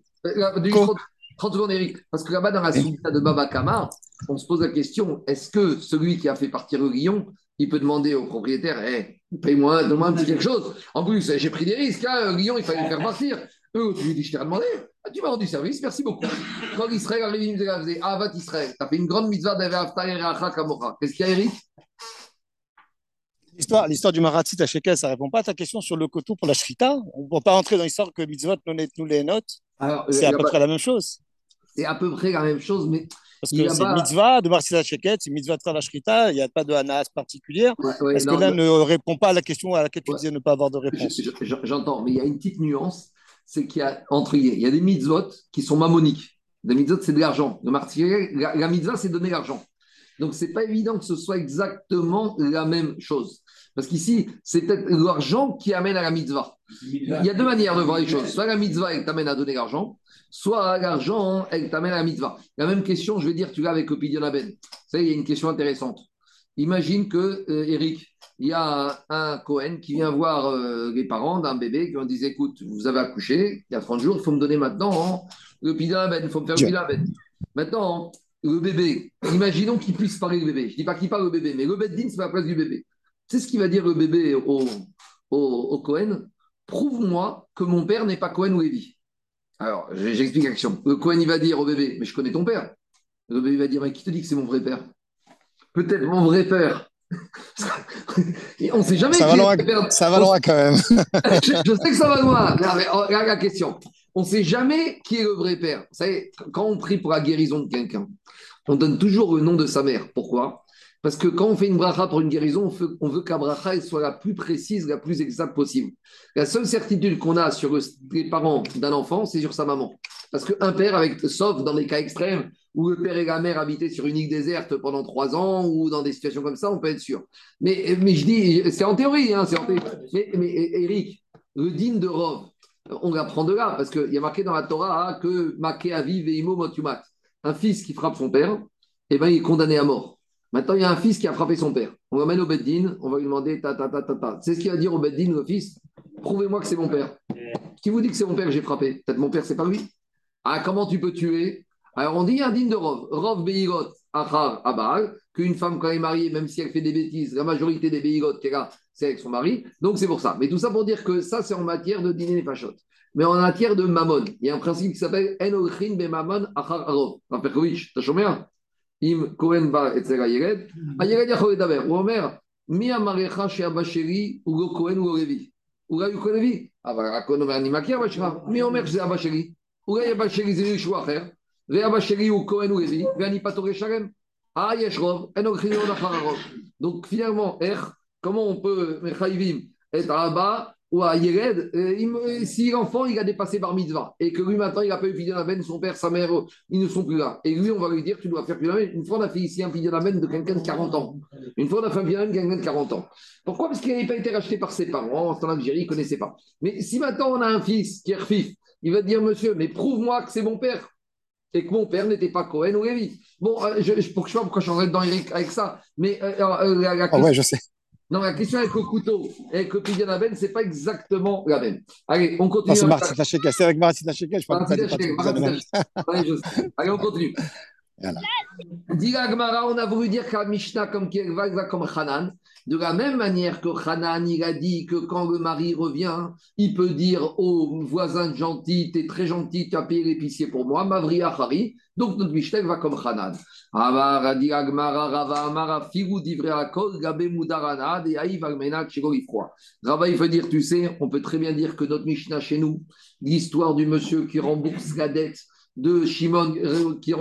30 secondes, Eric. Parce que là-bas, dans la suite de Baba Kamar, on se pose la question est-ce que celui qui a fait partir le lion, il peut demander au propriétaire hey, eh, paye-moi, donne-moi un petit quelque chose En plus, j'ai pris des risques. Hein, lion, il fallait le faire partir. Eux, tu lui dis je t'ai demandé. Ah, tu m'as rendu service, merci beaucoup. Quand Israël arrive, il me dit Avat Israël, tu as fait une grande mitzvah d'Aver Qu'est-ce qu'il y a, Eric? L'histoire, l'histoire du Maratzit à Shekel, ça ne répond pas à ta question sur le coteau pour la Shrita. On ne peut pas rentrer dans l'histoire que mitzvot nous les notes. C'est à peu près la même chose. C'est à peu près la même chose, mais. Parce que c'est mitzvah de Marcila Sheket, c'est mitzvah de faire la Shrita, il n'y a pas de hanas particulière. Est-ce que là ne répond pas à la question à laquelle tu disais ne pas avoir de réponse? J'entends, mais il y a une petite nuance c'est qu'il y a entre il y a des mitzvot qui sont mammoniques. Des mitzvot, c'est de l'argent. La, la mitzvah, c'est donner l'argent. Donc, ce n'est pas évident que ce soit exactement la même chose. Parce qu'ici, c'est peut-être l'argent qui amène à la mitzvah. Il y a deux manières de voir les choses. Soit la mitzvah, elle t'amène à donner l'argent, soit l'argent, elle t'amène à la mitzvah. La même question, je vais dire, tu l'as avec le Pidion Aben. Vous savez, il y a une question intéressante. Imagine que, euh, Eric, il y a un, Cohen qui vient voir euh, les parents d'un bébé qui lui disent Écoute, vous avez accouché il y a 30 jours, il faut me donner maintenant hein, le il faut me faire le Pidion Maintenant, le bébé, imaginons qu'il puisse parler le bébé. Je ne dis pas qu'il parle le bébé, mais le Beddin, c'est la place du bébé. C'est ce qu'il va dire le bébé au, au, Cohen Prouve-moi que mon père n'est pas Cohen ou Lévi. Alors, j'explique l'action. Le Cohen, il va dire au bébé Mais je connais ton père. Le bébé va dire Mais qui te dit que c'est mon vrai père? Peut-être mon vrai père. on ne sait jamais ça qui va loin, Ça va loin quand même. je, sais que ça va loin. Oh, regarde la question. On ne sait jamais qui est le vrai père. Vous savez, quand on prie pour la guérison de quelqu'un, on donne toujours le nom de sa mère. Pourquoi? Parce que quand on fait une bracha pour une guérison, on veut, que la bracha soit la plus précise, la plus exacte possible. La seule certitude qu'on a sur les parents d'un enfant, c'est sur sa maman. Parce qu'un père, avec, sauf dans des cas extrêmes, où le père et la mère habitaient sur une île déserte pendant trois ans, ou dans des situations comme ça, on peut être sûr. Mais, mais je dis, c'est en théorie, hein, en théorie. Mais, mais Eric, le digne de Rov, on l'apprend de là, parce qu'il y a marqué dans la Torah hein, que Maké Aviv et Imo Motumat, un fils qui frappe son père, eh ben, il est condamné à mort. Maintenant, il y a un fils qui a frappé son père. On l'emmène au Beddin, on va lui demander ta ta ta ta ta. C'est ce qu'il va dire au Beddin, le fils Prouvez-moi que c'est mon père. Qui vous dit que c'est mon père que j'ai frappé? Peut-être mon père, c'est pas lui. Ah, comment tu peux tuer? Alors, on dit un digne de Rov. Rov Beigot Achar Abal, qu'une femme, quand elle est mariée, même si elle fait des bêtises, la majorité des Beigot qu'elle a, c'est avec son mari. Donc, c'est pour ça. Mais tout ça pour dire que ça, c'est en matière de dîner et fachot. Mais en matière de mammon, il y a un principe qui s'appelle Enochin be mammon achar arov. Perkovich, t'as chômé Im Kohen va etzel Ayered, Ayered Yachol Daber, ou Omer, Mi Amarecha chez Abacheri, Donc finalement, Er, comment on peut, Mechaivim, être à bas ou à Yered, euh, si l'enfant il a dépassé par mitzvah et que lui maintenant il n'a pas eu Pidyon Aben, son père, sa mère, ils ne sont plus là. Et lui, on va lui dire tu dois faire Pidyon Une fois, on a fait ici un Pidyon Aben de quelqu'un de 40 ans. Une fois, on a fait un Pidyon de quelqu'un de 40 ans. Pourquoi? Parce qu'il n'avait pas été racheté par ses parents, en Algérie, il ne connaissait pas. Mais si maintenant on a un fils qui est refif, il va dire monsieur, mais prouve-moi que c'est mon père et que mon père n'était pas Cohen ou Lévi. Bon, euh, je, pour que je sais pas pourquoi je suis dans Eric avec ça, mais euh, la, la, ah ouais, je sais. Non, la question avec le couteau et avec le pilier ben, ce n'est pas exactement la même. Allez, on continue. c'est Martin Tacheka, c'est avec Martin Tacheka, je parle pas Allez, on continue. Voilà. Gmara, on a voulu dire qu'à Mishnah, comme va, va comme Hanan. De la même manière que Hanan, il a dit que quand le mari revient, il peut dire au voisin gentil, t'es très gentil, tu as payé l'épicier pour moi, Mavri Achari. Donc notre Mishnah va comme Hanan. Rava, il veut dire, tu sais, on peut très bien dire que notre Mishnah chez nous, l'histoire du monsieur qui rembourse la dette de Shimon, qui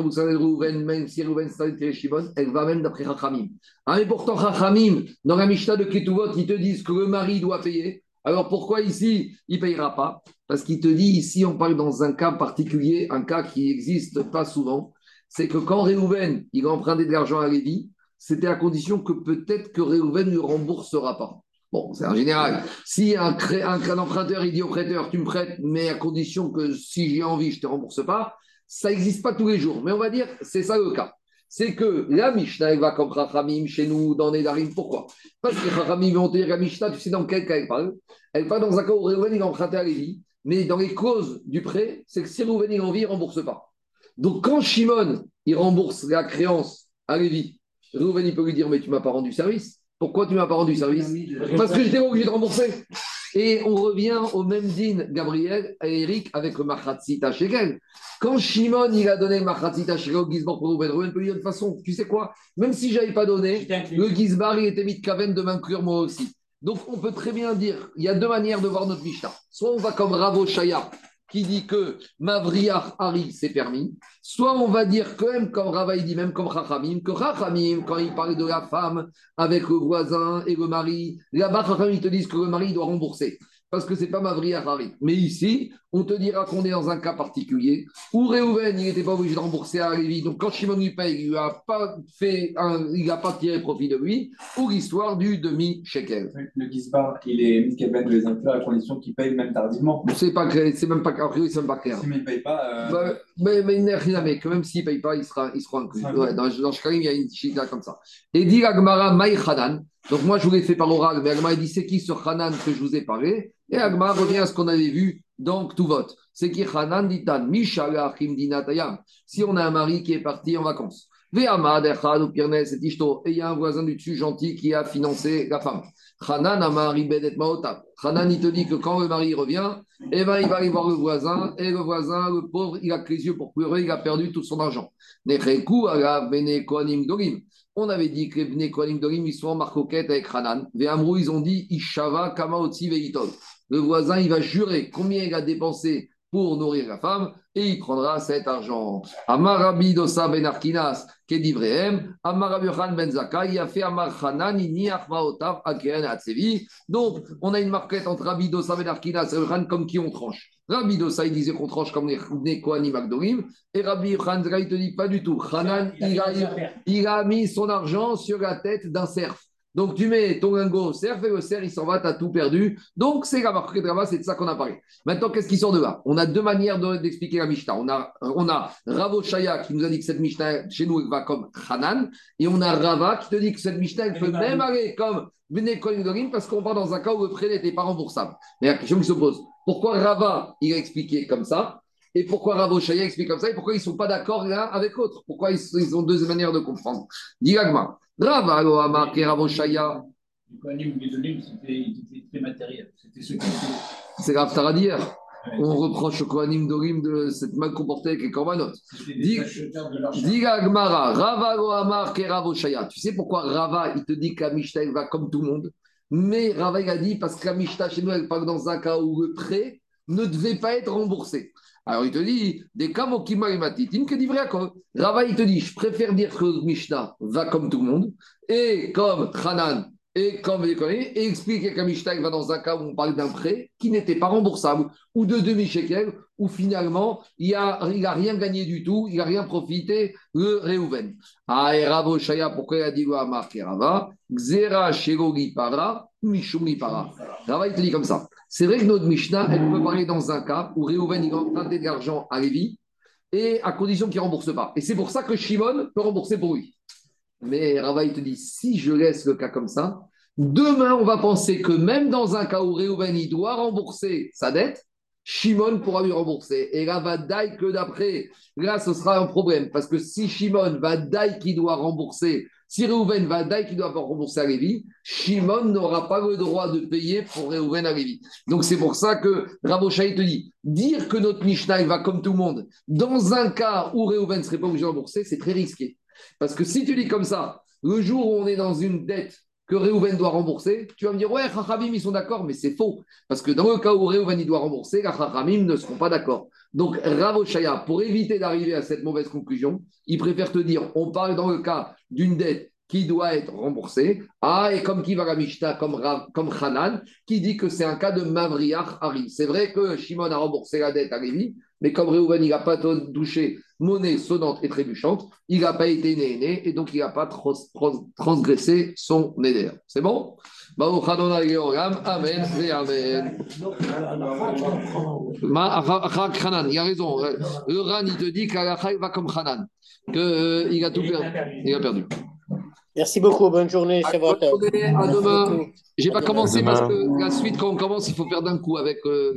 Shimon, elle va même d'après Rachamim. Ah, mais pourtant, Rachamim, dans la Mishnah de Ketuvot, ils te disent que le mari doit payer. Alors pourquoi ici, il ne payera pas? Parce qu'il te dit, ici, on parle dans un cas particulier, un cas qui n'existe pas souvent c'est que quand Réhouven il a emprunté de l'argent à Lévi, c'était à condition que peut-être que Réhouven ne remboursera pas. Bon, c'est en général. Si un, un, emprunteur il dit au prêteur, tu me prêtes, mais à condition que si j'ai envie, je ne te rembourse pas, ça n'existe pas tous les jours. Mais on va dire, c'est ça le cas. C'est que la Mishnah, elle va comme Rachamim chez nous dans Nedarim. Pourquoi? Parce que Rachamim vont dire la Mishnah, tu sais dans quel cas elle parle Elle parle dans un cas où Réhouven il emprunté à Lévi, mais dans les causes du prêt, c'est que si Réhouven il a envie, il ne rembourse pas. Donc quand Shimon, il rembourse la créance à Lévi, Réhouven il peut lui dire, mais tu ne m'as pas rendu service. Pourquoi tu ne m'as pas rendu service Parce que j'étais obligé de rembourser. Et on revient au même din, Gabriel et Eric, avec le Machatzita Shegel. Quand Shimon il a donné le Machatzita Shegel au Gizbar pour Rouven, Rouven peut dire de toute façon, tu sais quoi? Même si je n'avais pas donné, le Gizbar il était mis de Kaven de m'inclure moi aussi. Donc on peut très bien dire, il y a deux manières de voir notre Mishnah. Soit on va comme Ravo Shaya, qui dit que Mavriach Hari, c'est permis. Soit on va dire que même comme Rava, dit même comme Chachamim, que Chachamim, quand il parle de la femme avec le voisin et le mari, là-bas, Chachamim, ils te disent que le mari doit rembourser parce que c'est pas Mavri Harari. Mais ici, on te dira qu'on est dans un cas particulier où Réhouven, il n'était pas obligé de rembourser à Lévi. Donc quand Shimon lui paye, il n'a pas fait il n'a pas tiré profit de lui, pour l'histoire du demi-shekel. Le Gizbar, il est mis de les inclure à condition qu'il paye même tardivement. C'est pas c'est même pas clair, c'est même pas clair. il ne paye pas. Euh... Bah, mais, mais il n'est rien, mais quand même s'il ne paye pas, il sera, il sera inclus. Ouais, dans, dans il y a une chita comme ça. Et dit Agmara Maïchanan. Donc moi, je vous l'ai fait par oral, mais Agmara dit c'est qui ce Hanan que je vous ai parlé? Et Agmara revient à ce qu'on avait vu dans tout vote. C'est qui Hanan ditan. Si on a un mari qui est parti en vacances, et il y a un voisin du dessus gentil qui a financé la femme. Hanan Amari Bedet Maotab. Hanan, il te dit que quand le mari revient, eh ben, il va aller voir le voisin, et le voisin, le pauvre, il a que les yeux pour pleurer, il a perdu tout son argent. On avait dit que les Kohanim Dorim, ils sont en marcoquette avec Hanan. Ve'amrou, ils ont dit Ishava Kama Otsi Le voisin, il va jurer combien il a dépensé pour nourrir la femme et il prendra cet argent. Amarabi dosa ben arkinas kedivrehem, Amarabi ben zaka, il a fait Amar Hanan, ni achmaotav akeren atsevi. Donc, on a une marquette entre Rabbi dosa ben arkinas et Rabbi comme qui on tranche. Rabbi dosa, il disait qu'on tranche comme les Kohanim Magdorim, et Rabbi Khan, il te dit pas du tout. Hanan, il a, il a mis son argent sur la tête d'un cerf. Donc tu mets ton lingot au cerf et le cerf il s'en va, tu as tout perdu. Donc c'est la marque de c'est de ça qu'on a parlé. Maintenant, qu'est-ce qui sort de là? On a deux manières d'expliquer la Mishnah. On a, on a Ravo Shaya qui nous a dit que cette Mishnah chez nous elle va comme Hanan, et on a Rava qui te dit que cette Mishnah elle peut même aller comme Bene parce qu'on va dans un cas où le prêt n'était pas remboursable. Mais la question qui se pose, pourquoi Rava il a expliqué comme ça et pourquoi Ravo Shaya explique comme ça et pourquoi ils ne sont pas d'accord l'un avec l'autre? Pourquoi ils, ont deux manières de comprendre? Diragma. Rav alors Amar Ravoshaya. C'était très matériel. C'est grave Taradir. On reproche au Kohanim Dorim de cette mal comportée avec les Korbanot. Diga Gmara, Rava Amar Ravoshaya. Tu sais pourquoi Rava, il te dit la va comme tout le monde? Mais Rava, il a dit parce que la chez nous, elle parle dans un cas où le prêt ne devait pas être remboursé. Alors il te dit, des kamokima et que vrai Rava, il te dit, je préfère dire que Mishnah va comme tout le monde, et comme Hanan, et comme les et expliquer que Mishnah va dans un cas où on parle d'un prêt qui n'était pas remboursable, ou de demi-shekel, où finalement il n'a a rien gagné du tout, il n'a rien profité, le Reuven. Ah, et Ravo Shaya, pourquoi il a dit Rava Xera Shegogi Para, Mishumi Para. Rava, il te dit comme ça. C'est vrai que notre Mishnah, elle peut parler dans un cas où Réhouven il va emprunter de l'argent à Lévi et à condition qu'il ne rembourse pas. Et c'est pour ça que Shimon peut rembourser pour lui. Mais Rava, te dit, si je laisse le cas comme ça, demain, on va penser que même dans un cas où Réhouven il doit rembourser sa dette, Shimon pourra lui rembourser. Et là, va daille que d'après, là, ce sera un problème. Parce que si Shimon va daille qui doit rembourser si Réhouven va daille qui doit rembourser à Lévi, Shimon n'aura pas le droit de payer pour Réhouven à Lévi. Donc c'est pour ça que Raboshaï te dit, dire que notre Mishnah va comme tout le monde, dans un cas où Réhouven ne serait pas obligé de rembourser, c'est très risqué. Parce que si tu dis comme ça, le jour où on est dans une dette que Réhouven doit rembourser, tu vas me dire, ouais, Chachamim, ils sont d'accord, mais c'est faux. Parce que dans le cas où Réhouven doit rembourser, Chachamim ne seront pas d'accord. Donc, Ravoshaya, pour éviter d'arriver à cette mauvaise conclusion, il préfère te dire, on parle dans le cas d'une dette qui doit être remboursée. Ah, et comme qui va la Mishnah, comme, comme Hanan, qui dit que c'est un cas de Mavriach Hari. C'est vrai que Shimon a remboursé la dette à Lévi, mais comme Réhouven n'a pas touché monnaie sonnante et trébuchante, il n'a pas été né, et donc il n'a pas transgressé son néder. C'est bon? Amen et Amen. Il a raison. Le Ran, il te dit qu'Alakha va comme Hanan, qu'il euh, a tout perdu. Il a perdu. Merci beaucoup, bonne journée. À, bonne journée, à demain. Je n'ai pas commencé parce que la suite, quand on commence, il faut faire d'un coup avec euh.